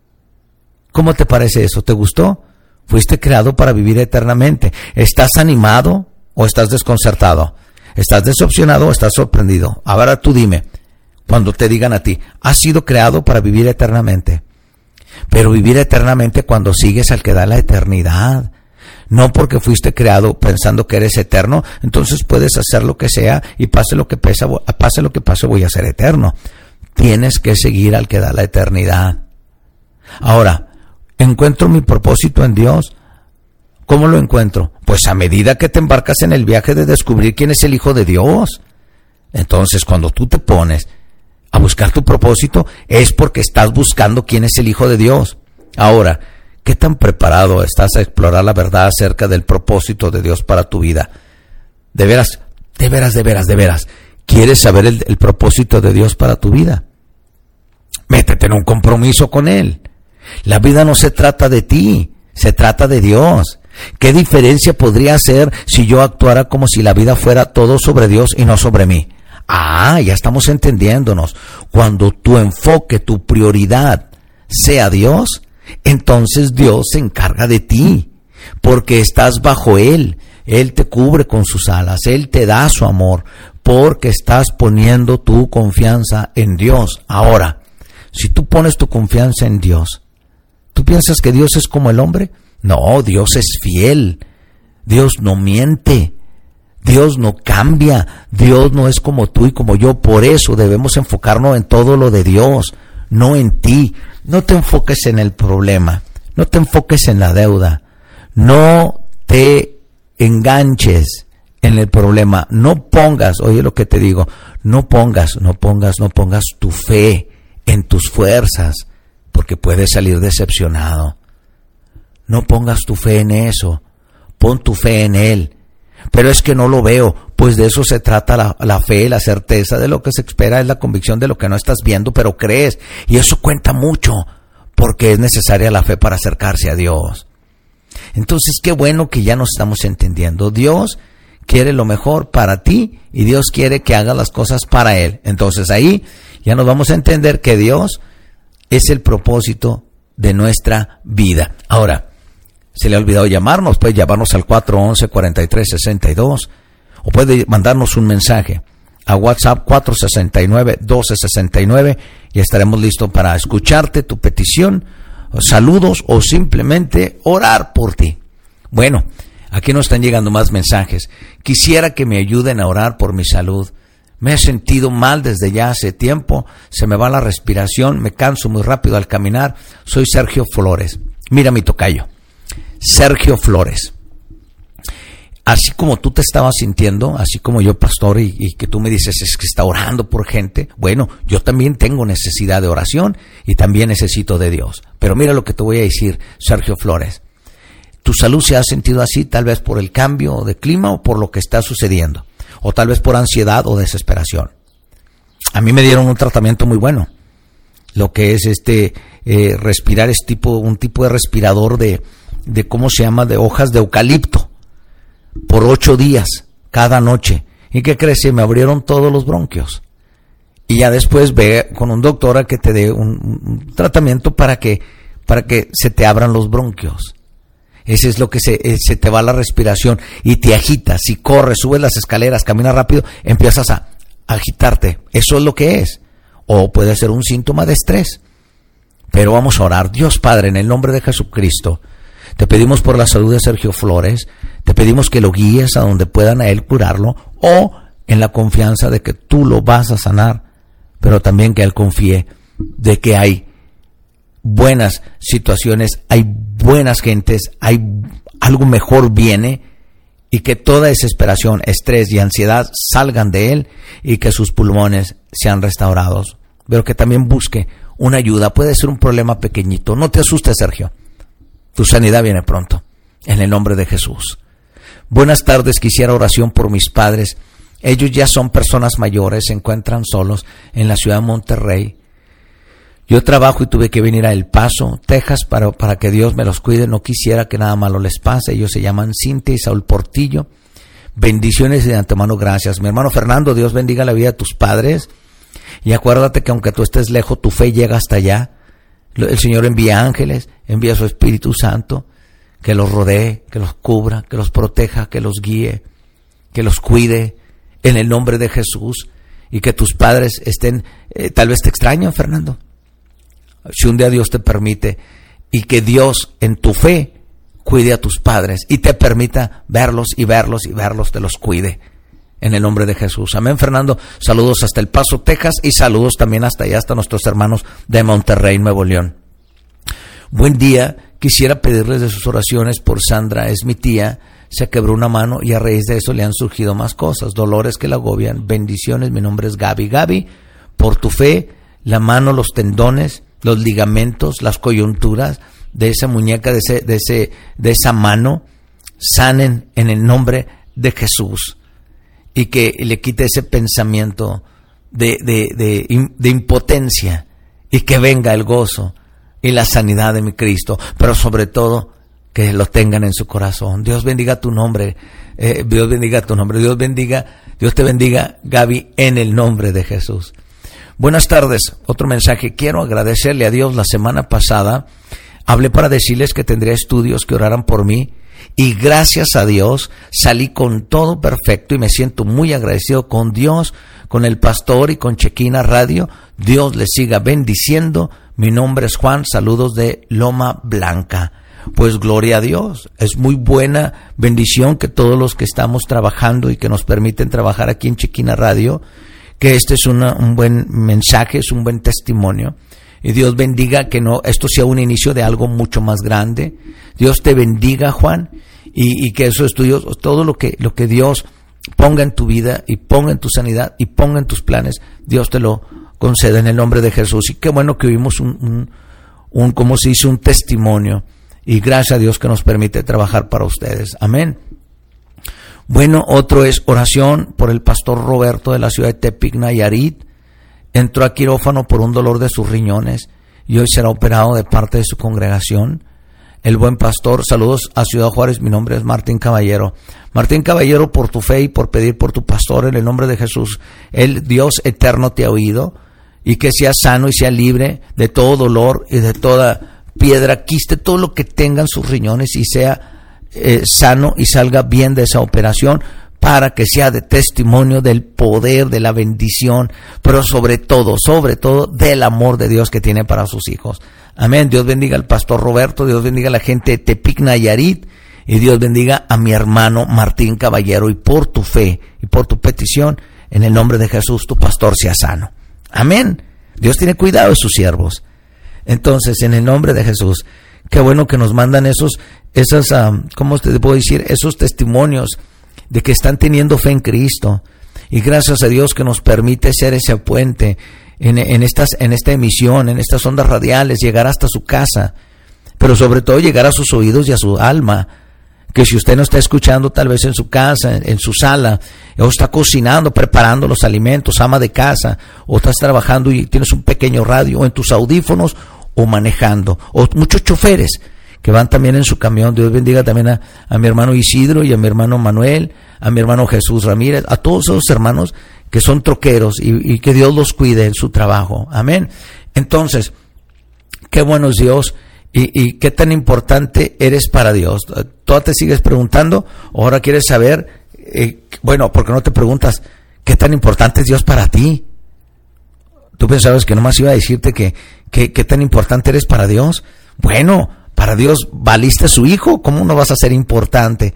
¿Cómo te parece eso? ¿Te gustó? Fuiste creado para vivir eternamente. ¿Estás animado o estás desconcertado? ¿Estás decepcionado o estás sorprendido? Ahora tú dime, cuando te digan a ti, has sido creado para vivir eternamente. Pero vivir eternamente cuando sigues al que da la eternidad. No porque fuiste creado pensando que eres eterno, entonces puedes hacer lo que sea y pase lo que pase, pase lo que pase voy a ser eterno. Tienes que seguir al que da la eternidad. Ahora, ¿encuentro mi propósito en Dios? ¿Cómo lo encuentro? Pues a medida que te embarcas en el viaje de descubrir quién es el Hijo de Dios. Entonces, cuando tú te pones a buscar tu propósito, es porque estás buscando quién es el Hijo de Dios. Ahora, ¿qué tan preparado estás a explorar la verdad acerca del propósito de Dios para tu vida? De veras, de veras, de veras, de veras. ¿Quieres saber el, el propósito de Dios para tu vida? Métete en un compromiso con Él. La vida no se trata de ti, se trata de Dios. ¿Qué diferencia podría ser si yo actuara como si la vida fuera todo sobre Dios y no sobre mí? Ah, ya estamos entendiéndonos. Cuando tu enfoque, tu prioridad sea Dios, entonces Dios se encarga de ti, porque estás bajo Él. Él te cubre con sus alas, Él te da su amor, porque estás poniendo tu confianza en Dios. Ahora, si tú pones tu confianza en Dios, ¿tú piensas que Dios es como el hombre? No, Dios es fiel. Dios no miente. Dios no cambia, Dios no es como tú y como yo, por eso debemos enfocarnos en todo lo de Dios, no en ti. No te enfoques en el problema, no te enfoques en la deuda, no te enganches en el problema, no pongas, oye lo que te digo, no pongas, no pongas, no pongas tu fe en tus fuerzas, porque puedes salir decepcionado. No pongas tu fe en eso, pon tu fe en Él pero es que no lo veo. Pues de eso se trata la, la, fe, la certeza de lo que se espera es la convicción de lo que no estás viendo, pero crees. Y eso cuenta mucho, porque es necesaria la fe para acercarse a Dios. Entonces, qué bueno que ya nos estamos entendiendo. Dios quiere lo mejor para ti y Dios quiere que hagas las cosas para Él. Entonces ahí ya nos vamos a entender que Dios es el propósito de nuestra vida. Ahora, se le ha olvidado llamarnos, puede llamarnos al 411-4362 o puede mandarnos un mensaje a WhatsApp 469-1269 y estaremos listos para escucharte tu petición, saludos o simplemente orar por ti. Bueno, aquí nos están llegando más mensajes. Quisiera que me ayuden a orar por mi salud. Me he sentido mal desde ya hace tiempo, se me va la respiración, me canso muy rápido al caminar. Soy Sergio Flores. Mira mi tocayo. Sergio Flores. Así como tú te estabas sintiendo, así como yo, pastor, y, que tú me dices es que está orando por gente, bueno, yo también tengo necesidad de oración y también necesito de Dios. Pero mira lo que te voy a decir, Sergio Flores. Tu salud se ha sentido así tal vez por el cambio de clima o por lo que está sucediendo, o tal vez por ansiedad o desesperación. A mí me dieron un tratamiento muy bueno, lo que es este eh, respirar es tipo un tipo de respirador de, de cómo se llama, de hojas de eucalipto, por ocho días, cada noche. ¿Y qué crees? Me abrieron todos los bronquios. Y ya después ve con un doctor a que te dé un, tratamiento para que, para que se te abran los bronquios. Ese es lo que se, eh, se te va la respiración y te agitas. Si corres, subes las escaleras, caminas rápido, empiezas a agitarte. Eso es lo que es. O puede ser un síntoma de estrés. Pero vamos a orar. Dios Padre, en el nombre de Jesucristo, te pedimos por la salud de Sergio Flores, te pedimos que lo guíes a donde puedan a él curarlo o en la confianza de que tú lo vas a sanar, pero también que él confíe de que hay buenas situaciones, hay buenas gentes, hay algo mejor viene y que toda desesperación, estrés y ansiedad salgan de él y que sus pulmones sean restaurados. Pero que también busque una ayuda, puede ser un problema pequeñito. No te asustes, Sergio. Tu sanidad viene pronto, en el nombre de Jesús. Buenas tardes, quisiera oración por mis padres. Ellos ya son personas mayores, se encuentran solos en la ciudad de Monterrey. Yo trabajo y tuve que venir a El Paso, Texas, para, para que Dios me los cuide. No quisiera que nada malo les pase. Ellos se llaman Cintia y Saúl Portillo. Bendiciones y de antemano gracias. Mi hermano Fernando, Dios bendiga la vida de tus padres. Y acuérdate que aunque tú estés lejos, tu fe llega hasta allá. El Señor envía ángeles, envía su Espíritu Santo, que los rodee, que los cubra, que los proteja, que los guíe, que los cuide en el nombre de Jesús y que tus padres estén, eh, tal vez te extrañan, Fernando. Si un día Dios te permite y que Dios en tu fe cuide a tus padres y te permita verlos y verlos y verlos, te los cuide. En el nombre de Jesús. Amén, Fernando. Saludos hasta El Paso, Texas y saludos también hasta allá, hasta nuestros hermanos de Monterrey, Nuevo León. Buen día. Quisiera pedirles de sus oraciones por Sandra, es mi tía se quebró una mano y a raíz de eso le han surgido más cosas, dolores que la agobian, bendiciones, mi nombre es Gaby. Gaby, por tu fe, la mano, los tendones, los ligamentos, las coyunturas de esa muñeca, de, ese, de, ese, de esa mano, sanen en el nombre de Jesús y que le quite ese pensamiento de, de, de impotencia y que venga el gozo y la sanidad de mi Cristo, pero sobre todo que lo tengan en su corazón. Dios bendiga tu nombre. Eh, Dios bendiga tu nombre. Dios bendiga, Dios te bendiga, Gaby, en el nombre de Jesús. Buenas tardes. Otro mensaje. Quiero agradecerle a Dios la semana pasada. Hablé para decirles que tendría estudios que oraran por mí. Y gracias a Dios salí con todo perfecto y me siento muy agradecido con Dios, con el pastor y con Chequina Radio. Dios les siga bendiciendo. Mi nombre es Juan. Saludos de Loma Blanca pues gloria a Dios. Es muy buena bendición que todos los que estamos trabajando y que nos permiten trabajar aquí en Chiquina Radio, que este es un buen mensaje, es un buen testimonio. Y Dios bendiga que no, esto sea un inicio de algo mucho más grande. Dios te bendiga, Juan, y, y que esos estudios, todo lo que, lo que Dios ponga en tu vida y ponga en tu sanidad y ponga en tus planes, Dios te lo conceda en el nombre de Jesús. Y qué bueno que oímos un, un, un como se dice, un testimonio y gracias a Dios que nos permite trabajar para ustedes. Amén. Bueno, otro es oración por el pastor Roberto de la ciudad de Tepic, Nayarit. Entró a quirófano por un dolor de sus riñones y hoy será operado de parte de su congregación. El buen pastor, saludos a Ciudad Juárez, mi nombre es Martín Caballero. Martín Caballero, por tu fe y por pedir por tu pastor en el nombre de Jesús, el Dios eterno te ha oído y que sea sano y sea libre de todo dolor y de toda piedra, quiste todo lo que tengan sus riñones y sea eh, sano y salga bien de esa operación para que sea de testimonio del poder, de la bendición, pero sobre todo, sobre todo del amor de Dios que tiene para sus hijos. Amén. Dios bendiga al pastor Roberto, Dios bendiga a la gente de Tepic Nayarit y Dios bendiga a mi hermano Martín Caballero y por tu fe y por tu petición, en el nombre de Jesús, tu pastor sea sano. Amén. Dios tiene cuidado de sus siervos. Entonces, en el nombre de Jesús, qué bueno que nos mandan esos, esas, ¿cómo te puedo decir? Esos testimonios de que están teniendo fe en Cristo. Y gracias a Dios que nos permite ser ese puente en, en, estas, en esta emisión, en estas ondas radiales, llegar hasta su casa, pero sobre todo llegar a sus oídos y a su alma. Que si usted no está escuchando tal vez en su casa, en, en su sala, o está cocinando, preparando los alimentos, ama de casa, o estás trabajando y tienes un pequeño radio, o en tus audífonos, o manejando, o muchos choferes que van también en su camión. Dios bendiga también a, a, mi hermano Isidro y a mi hermano Manuel, a mi hermano Jesús Ramírez, a todos esos hermanos que son troqueros y, que Dios los cuide en su trabajo. Amén. Entonces, qué bueno es Dios y, y, qué tan importante eres para Dios. Tú te sigues preguntando, ahora quieres saber, eh, bueno, porque no te preguntas qué tan importante es Dios para ti. Tú pensabas que nomás iba a decirte que, ¿Qué, tan importante eres para Dios? Bueno, para Dios valiste su hijo, ¿cómo no vas a ser importante?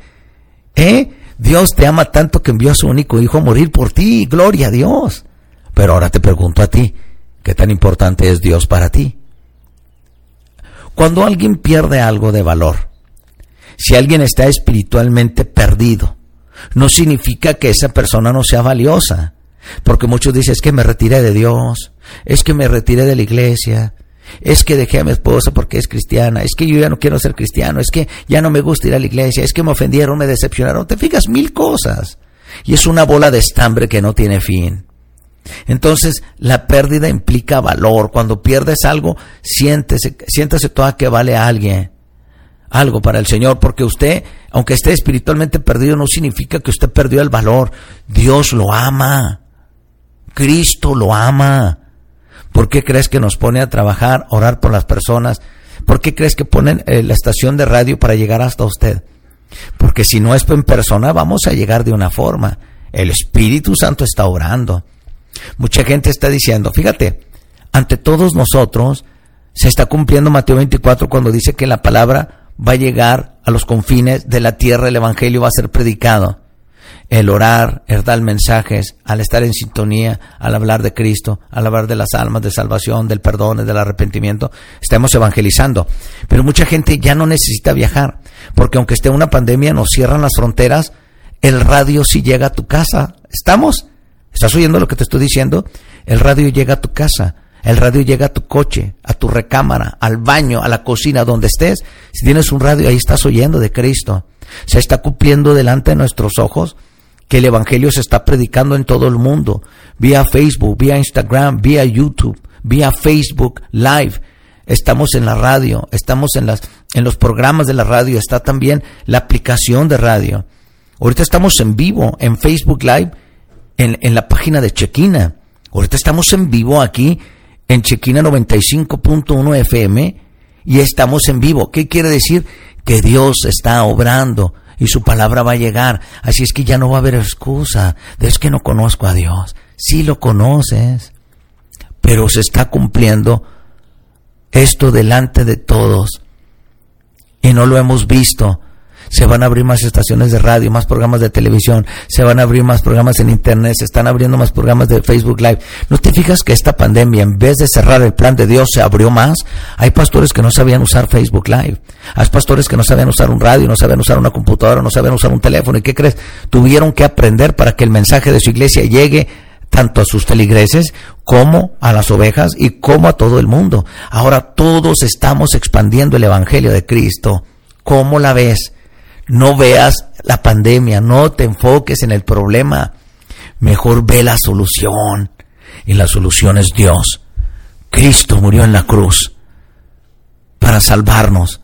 ¿Eh? Dios te ama tanto que envió a su único hijo a morir por ti, gloria a Dios. Pero ahora te pregunto a ti, ¿qué tan importante es Dios para ti? Cuando alguien pierde algo de valor, si alguien está espiritualmente perdido, no significa que esa persona no sea valiosa. Porque muchos dicen, es que me retiré de Dios, es que me retiré de la iglesia, es que dejé a mi esposa porque es cristiana, es que yo ya no quiero ser cristiano, es que ya no me gusta ir a la iglesia, es que me ofendieron, me decepcionaron, te fijas mil cosas. Y es una bola de estambre que no tiene fin. Entonces, la pérdida implica valor. Cuando pierdes algo, siéntese, siéntase toda que vale a alguien. Algo para el Señor, porque usted, aunque esté espiritualmente perdido, no significa que usted perdió el valor. Dios lo ama. Cristo lo ama. ¿Por qué crees que nos pone a trabajar, orar por las personas? ¿Por qué crees que ponen eh, la estación de radio para llegar hasta usted? Porque si no es en persona, vamos a llegar de una forma. El Espíritu Santo está orando. Mucha gente está diciendo, fíjate, ante todos nosotros se está cumpliendo Mateo 24 cuando dice que la palabra va a llegar a los confines de la tierra, el Evangelio va a ser predicado. El orar, el dar mensajes, al estar en sintonía, al hablar de Cristo, al hablar de las almas, de salvación, del perdón, del arrepentimiento, estamos evangelizando. Pero mucha gente ya no necesita viajar, porque aunque esté una pandemia, nos cierran las fronteras, el radio sí llega a tu casa. ¿Estamos? ¿Estás oyendo lo que te estoy diciendo? El radio llega a tu casa, el radio llega a tu coche, a tu recámara, al baño, a la cocina, donde estés. Si tienes un radio, ahí estás oyendo de Cristo. Se está cumpliendo delante de nuestros ojos que el Evangelio se está predicando en todo el mundo, vía Facebook, vía Instagram, vía YouTube, vía Facebook Live. Estamos en la radio, estamos en, las, en los programas de la radio, está también la aplicación de radio. Ahorita estamos en vivo en Facebook Live en, la página de Chequina. Ahorita estamos en vivo aquí en Chequina 95.1 FM y estamos en vivo. ¿Qué quiere decir? Que Dios está obrando y su palabra va a llegar. Así es que ya no va a haber excusa de es que no conozco a Dios. Sí lo conoces, pero se está cumpliendo esto delante de todos y no lo hemos visto se van a abrir más estaciones de radio, más programas de televisión, se van a abrir más programas en internet, se están abriendo más programas de Facebook Live. ¿No te fijas que esta pandemia, en vez de cerrar el plan de Dios, se abrió más? Hay pastores que no sabían usar Facebook Live. Hay pastores que no sabían usar un radio, no sabían usar una computadora, no sabían usar un teléfono. ¿Y qué crees? Tuvieron que aprender para que el mensaje de su iglesia llegue tanto a sus feligreses como a las ovejas y como a todo el mundo. Ahora todos estamos expandiendo el Evangelio de Cristo. ¿Cómo la ves? No veas la pandemia, no te enfoques en el problema. Mejor ve la solución. Y la solución es Dios. Cristo murió en la cruz para salvarnos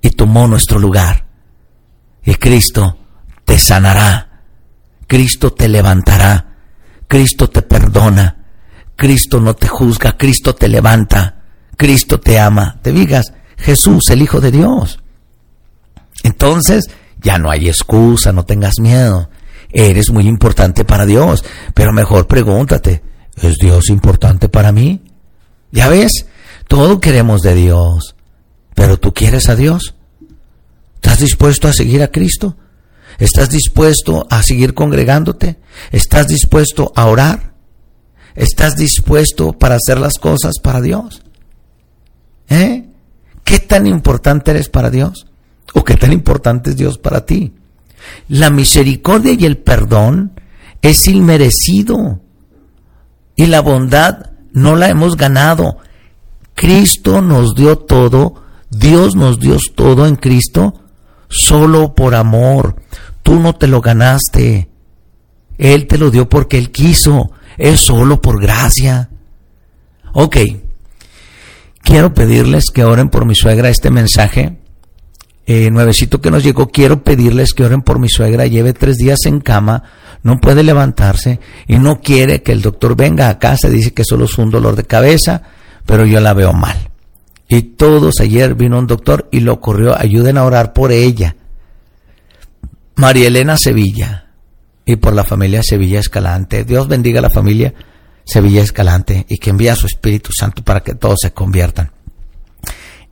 y tomó nuestro lugar. Y Cristo te sanará. Cristo te levantará. Cristo te perdona. Cristo no te juzga. Cristo te levanta. Cristo te ama. Te digas, Jesús, el Hijo de Dios. Entonces, ya no hay excusa, no tengas miedo. Eres muy importante para Dios, pero mejor pregúntate, ¿es Dios importante para mí? Ya ves, todo queremos de Dios, pero tú quieres a Dios. ¿Estás dispuesto a seguir a Cristo? ¿Estás dispuesto a seguir congregándote? ¿Estás dispuesto a orar? ¿Estás dispuesto para hacer las cosas para Dios? ¿Eh? ¿Qué tan importante eres para Dios? O qué tan importante es Dios para ti. La misericordia y el perdón es inmerecido y la bondad no la hemos ganado. Cristo nos dio todo, Dios nos dio todo en Cristo solo por amor. Tú no te lo ganaste. Él te lo dio porque Él quiso. Es solo por gracia. Ok. Quiero pedirles que oren por mi suegra este mensaje eh, nuevecito que nos llegó, quiero pedirles que oren por mi suegra, lleve tres días en cama, no puede levantarse y no quiere que el doctor venga a casa, dice que solo es un dolor de cabeza, pero yo la veo mal. Y todos ayer vino un doctor y lo corrió, ayuden a orar por ella. María Elena Sevilla y por la familia Sevilla Escalante. Dios bendiga a la familia Sevilla Escalante y que envíe a su Espíritu Santo para que todos se conviertan.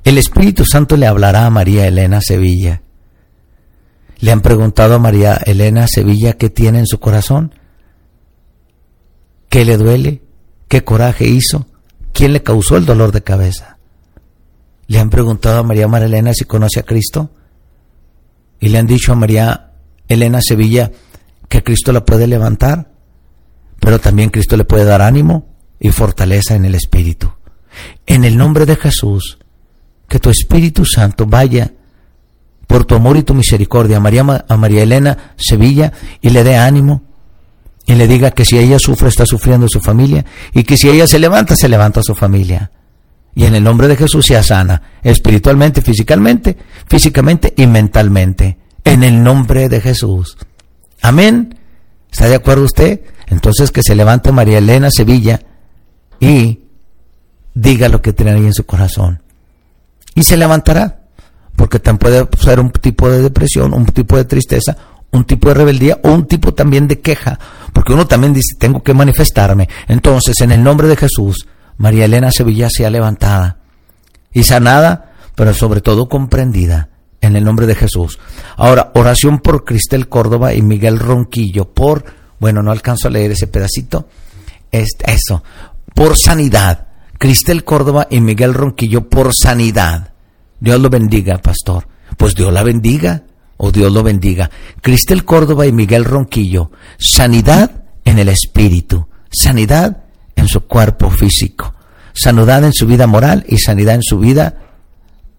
El Espíritu Santo le hablará a María Elena Sevilla. Le han preguntado a María Elena Sevilla qué tiene en su corazón, qué le duele, qué coraje hizo, quién le causó el dolor de cabeza. Le han preguntado a María Elena si conoce a Cristo y le han dicho a María Elena Sevilla que Cristo la puede levantar, pero también Cristo le puede dar ánimo y fortaleza en el Espíritu. En el nombre de Jesús, que tu Espíritu Santo vaya por tu amor y tu misericordia a María, a María Elena Sevilla y le dé ánimo y le diga que si ella sufre está sufriendo su familia y que si ella se levanta se levanta su familia. Y en el nombre de Jesús sea sana, espiritualmente, físicamente, físicamente y mentalmente. En el nombre de Jesús. Amén. ¿Está de acuerdo usted? Entonces que se levante María Elena Sevilla y diga lo que tiene ahí en su corazón. Y se levantará. Porque también puede ser un tipo de depresión, un tipo de tristeza, un tipo de rebeldía o un tipo también de queja. Porque uno también dice, tengo que manifestarme. Entonces, en el nombre de Jesús, María Elena Sevilla sea levantada y sanada, pero sobre todo comprendida en el nombre de Jesús. Ahora, oración por Cristel Córdoba y Miguel Ronquillo, por, bueno, no alcanzo a leer ese pedacito, eso, por sanidad. Cristel Córdoba y Miguel Ronquillo por sanidad. Dios lo bendiga, pastor. Pues Dios la bendiga, o Dios lo bendiga. Cristel Córdoba y Miguel Ronquillo, sanidad en el espíritu, sanidad en su cuerpo físico, sanidad en su vida moral y sanidad en su vida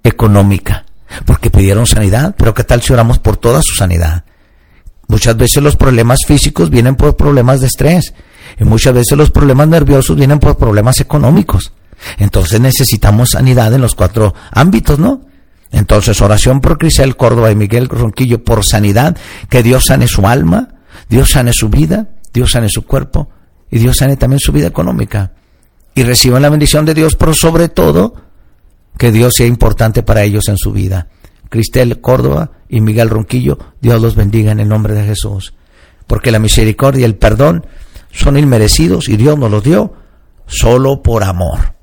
económica. Porque pidieron sanidad, pero ¿qué tal si oramos por toda su sanidad? Muchas veces los problemas físicos vienen por problemas de estrés y muchas veces los problemas nerviosos vienen por problemas económicos. Entonces necesitamos sanidad en los cuatro ámbitos, ¿no? Entonces oración por Crisel Córdoba y Miguel Ronquillo por sanidad, que Dios sane su alma, Dios sane su vida, Dios sane su cuerpo y Dios sane también su vida económica. Y reciban la bendición de Dios, pero sobre todo que Dios sea importante para ellos en su vida. Cristel Córdoba y Miguel Ronquillo, Dios los bendiga en el nombre de Jesús. Porque la misericordia el perdón son inmerecidos y Dios nos los dio solo por amor.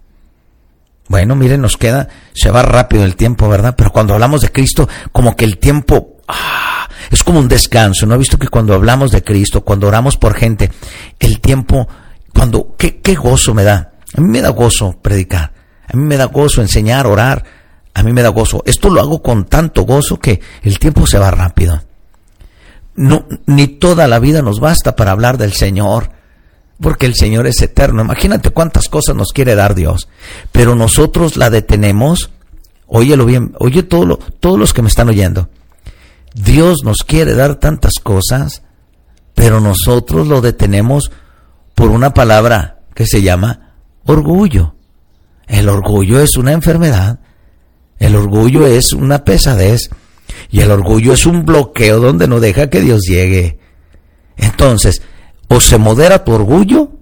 Bueno, miren, nos queda, se va rápido el tiempo, ¿verdad? Pero cuando hablamos de Cristo, como que el tiempo ah, es como un descanso. ¿No ha visto que cuando hablamos de Cristo, cuando oramos por gente, el tiempo, cuando, qué, qué gozo me da? A mí me da gozo predicar. A mí me da gozo enseñar, orar. A mí me da gozo. Esto lo hago con tanto gozo que el tiempo se va rápido. No, ni toda la vida nos basta para hablar del Señor, porque el Señor es eterno. Imagínate cuántas cosas nos quiere dar Dios, pero nosotros la detenemos. Óyelo bien, oye todo lo, todos los que me están oyendo. Dios nos quiere dar tantas cosas, pero nosotros lo detenemos por una palabra que se llama orgullo. El orgullo es una enfermedad, el orgullo es una pesadez y el orgullo es un bloqueo donde no deja que Dios llegue. Entonces, o se modera tu orgullo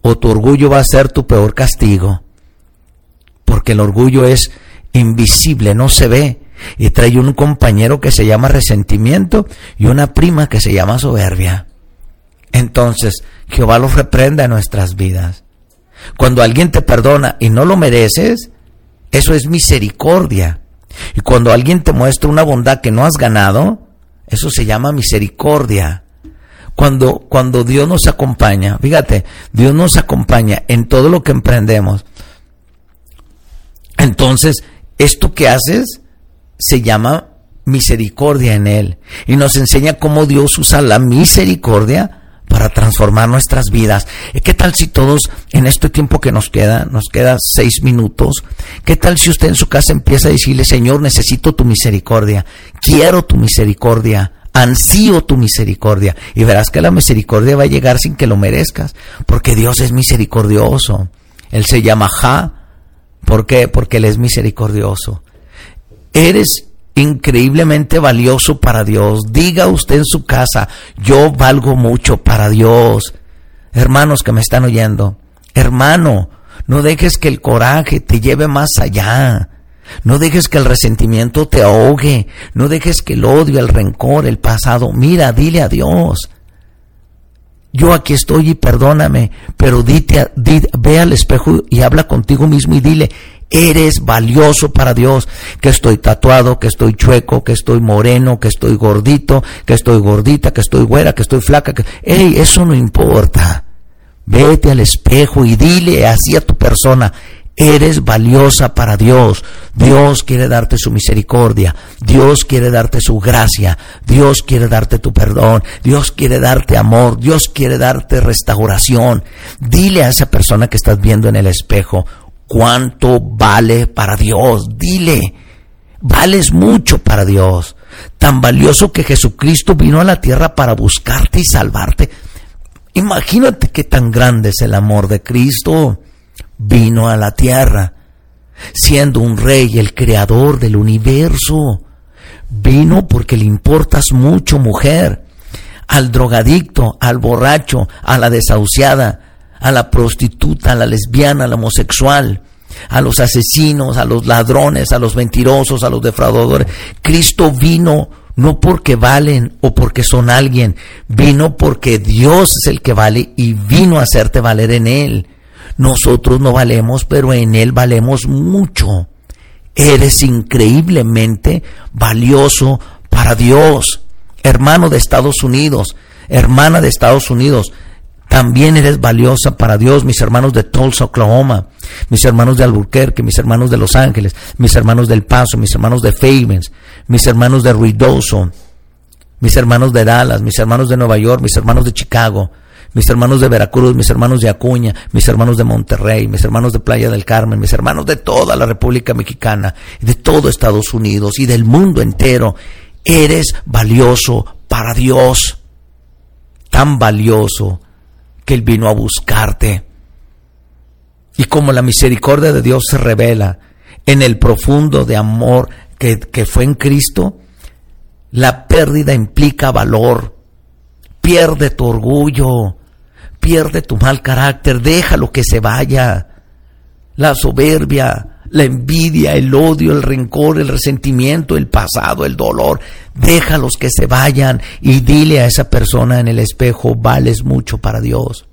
o tu orgullo va a ser tu peor castigo. Porque el orgullo es invisible, no se ve. Y trae un compañero que se llama resentimiento y una prima que se llama soberbia. Entonces, Jehová los reprenda en nuestras vidas. Cuando alguien te perdona y no lo mereces, eso es misericordia. Y cuando alguien te muestra una bondad que no has ganado, eso se llama misericordia. Cuando, cuando Dios nos acompaña, fíjate, Dios nos acompaña en todo lo que emprendemos. Entonces, esto que haces se llama misericordia en Él. Y nos enseña cómo Dios usa la misericordia para transformar nuestras vidas. ¿Qué tal si todos en este tiempo que nos queda, nos queda seis minutos, qué tal si usted en su casa empieza a decirle, Señor, necesito tu misericordia, quiero tu misericordia, ansío tu misericordia, y verás que la misericordia va a llegar sin que lo merezcas, porque Dios es misericordioso. Él se llama Ja. ¿Por qué? Porque Él es misericordioso. Eres increíblemente valioso para Dios. Diga usted en su casa, yo valgo mucho para Dios. Hermanos que me están oyendo, hermano, no dejes que el coraje te lleve más allá. No dejes que el resentimiento te ahogue. No dejes que el odio, el rencor, el pasado. Mira, dile a Dios. Yo aquí estoy y perdóname, pero dite, ve al espejo y habla contigo mismo y dile, Eres valioso para Dios. Que estoy tatuado, que estoy chueco, que estoy moreno, que estoy gordito, que estoy gordita, que estoy güera, que estoy flaca. Que... Ey, eso no importa. Vete al espejo y dile así a tu persona, eres valiosa para Dios. Dios quiere darte su misericordia. Dios quiere darte su gracia. Dios quiere darte tu perdón. Dios quiere darte amor. Dios quiere darte restauración. Dile a esa persona que estás viendo en el espejo, cuánto vale para Dios. Dile, vales mucho para Dios. Tan valioso que Jesucristo vino a la tierra para buscarte y salvarte. Imagínate qué tan grande es el amor de Cristo. Vino a la tierra, siendo un rey, el creador del universo. Vino porque le importas mucho, mujer. Al drogadicto, al borracho, a la desahuciada, a la prostituta, a la lesbiana, al homosexual, a los asesinos, a los ladrones, a los mentirosos, a los defraudadores. Cristo vino no porque valen o porque son alguien, vino porque Dios es el que vale y vino a hacerte valer en Él. Nosotros no valemos, pero en Él valemos mucho. Eres increíblemente valioso para Dios. Hermano de Estados Unidos, hermana de Estados Unidos, también eres valiosa para Dios, mis hermanos de Tulsa, Oklahoma, mis hermanos de Albuquerque, mis hermanos de Los Ángeles, mis hermanos del Paso, mis hermanos de Favens, mis hermanos de Ruidoso, mis hermanos de Dallas, mis hermanos de Nueva York, mis hermanos de Chicago, mis hermanos de Veracruz, mis hermanos de Acuña, mis hermanos de Monterrey, mis hermanos de Playa del Carmen, mis hermanos de toda la República Mexicana, de todo Estados Unidos y del mundo entero. Eres valioso para Dios, tan valioso que Él vino a buscarte. Y como la misericordia de Dios se revela en el profundo de amor que, que fue en Cristo, la pérdida implica valor. Pierde tu orgullo, pierde tu mal carácter, déjalo que se vaya. La soberbia, la envidia, el odio, el rencor, el resentimiento, el pasado, el dolor. Déjalos que se vayan y dile a esa persona en el espejo, vales mucho para Dios.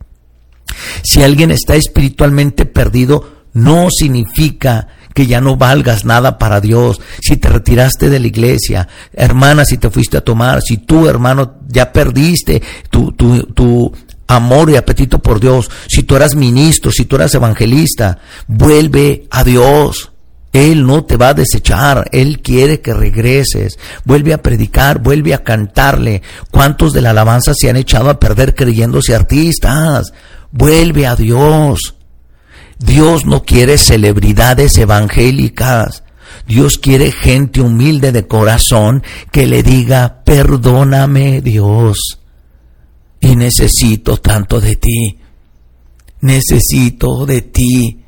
Si alguien está espiritualmente perdido, no significa que ya no valgas nada para Dios, si te retiraste de la iglesia, hermana, si te fuiste a tomar, si tú, hermano, ya perdiste tu, tu, tu amor y apetito por Dios, si tú eras ministro, si tú eras evangelista, vuelve a Dios. Él no te va a desechar, Él quiere que regreses. Vuelve a predicar, vuelve a cantarle. ¿Cuántos de la alabanza se han echado a perder creyéndose artistas? Vuelve a Dios. Dios no quiere celebridades evangélicas. Dios quiere gente humilde de corazón que le diga, perdóname Dios y necesito tanto de ti. Necesito de ti.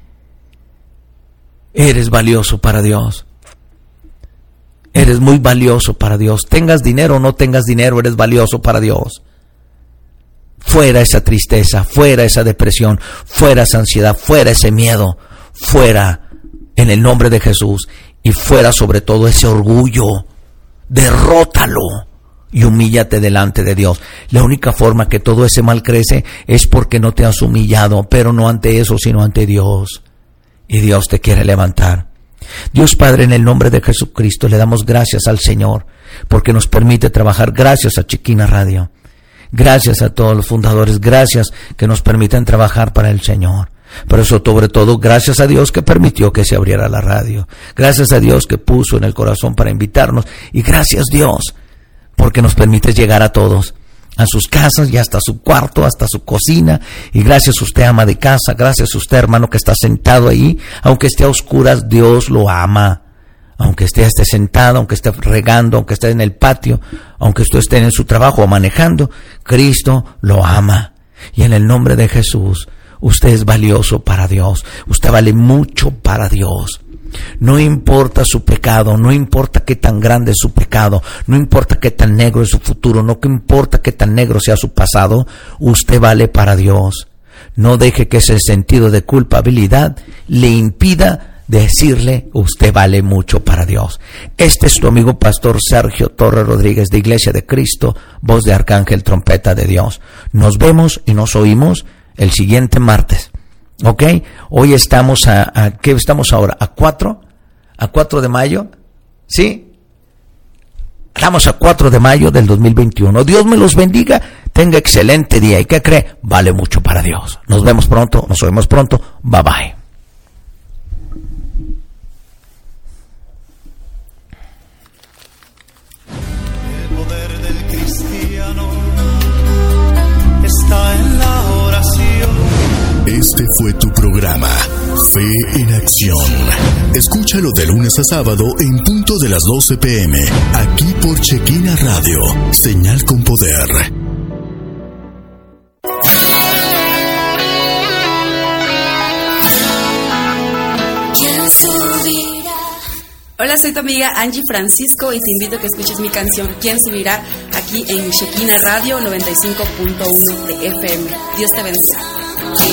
Eres valioso para Dios. Eres muy valioso para Dios. Tengas dinero o no tengas dinero, eres valioso para Dios. Fuera esa tristeza, fuera esa depresión, fuera esa ansiedad, fuera ese miedo, fuera en el nombre de Jesús y fuera sobre todo ese orgullo. Derrótalo y humíllate delante de Dios. La única forma que todo ese mal crece es porque no te has humillado, pero no ante eso, sino ante Dios. Y Dios te quiere levantar. Dios Padre, en el nombre de Jesucristo, le damos gracias al Señor porque nos permite trabajar. Gracias a Chiquina Radio. Gracias a todos los fundadores. Gracias que nos permiten trabajar para el Señor. Por eso, sobre todo, gracias a Dios que permitió que se abriera la radio. Gracias a Dios que puso en el corazón para invitarnos. Y gracias Dios porque nos permite llegar a todos, a sus casas y hasta su cuarto, hasta su cocina. Y gracias a usted, ama de casa, gracias a usted, hermano, que está sentado ahí, aunque esté a oscuras, Dios lo ama. Aunque esté, sentado, aunque esté regando, aunque esté en el patio, aunque usted esté en su trabajo o manejando, Cristo lo ama. Y en el nombre de Jesús, usted es valioso para Dios. Usted vale mucho para Dios. No importa su pecado, no importa qué tan grande es su pecado, no importa qué tan negro es su futuro, no importa qué tan negro sea su pasado, usted vale para Dios. No deje que ese sentido de culpabilidad le impida decirle usted vale mucho para Dios. Este es tu amigo pastor Sergio Torres Rodríguez de Iglesia de Cristo, voz de Arcángel, trompeta de Dios. Nos vemos y nos oímos el siguiente martes. ¿Ok? Hoy estamos a, ¿qué estamos ahora? ¿A 4? ¿A 4 de mayo? ¿Sí? Estamos a 4 de mayo del 2021. Dios me los bendiga. Tenga excelente día. ¿Y qué cree? Vale mucho para Dios. Nos vemos pronto. Nos vemos pronto. Bye bye. Este fue tu programa, Fe en Acción. Escúchalo de lunes a sábado en punto de las 12 pm, aquí por Chequina Radio, señal con poder. Hola, soy tu amiga Angie Francisco y te invito a que escuches mi canción ¿Quién subirá? aquí en Chequina Radio 95.1 de FM. Dios te bendiga.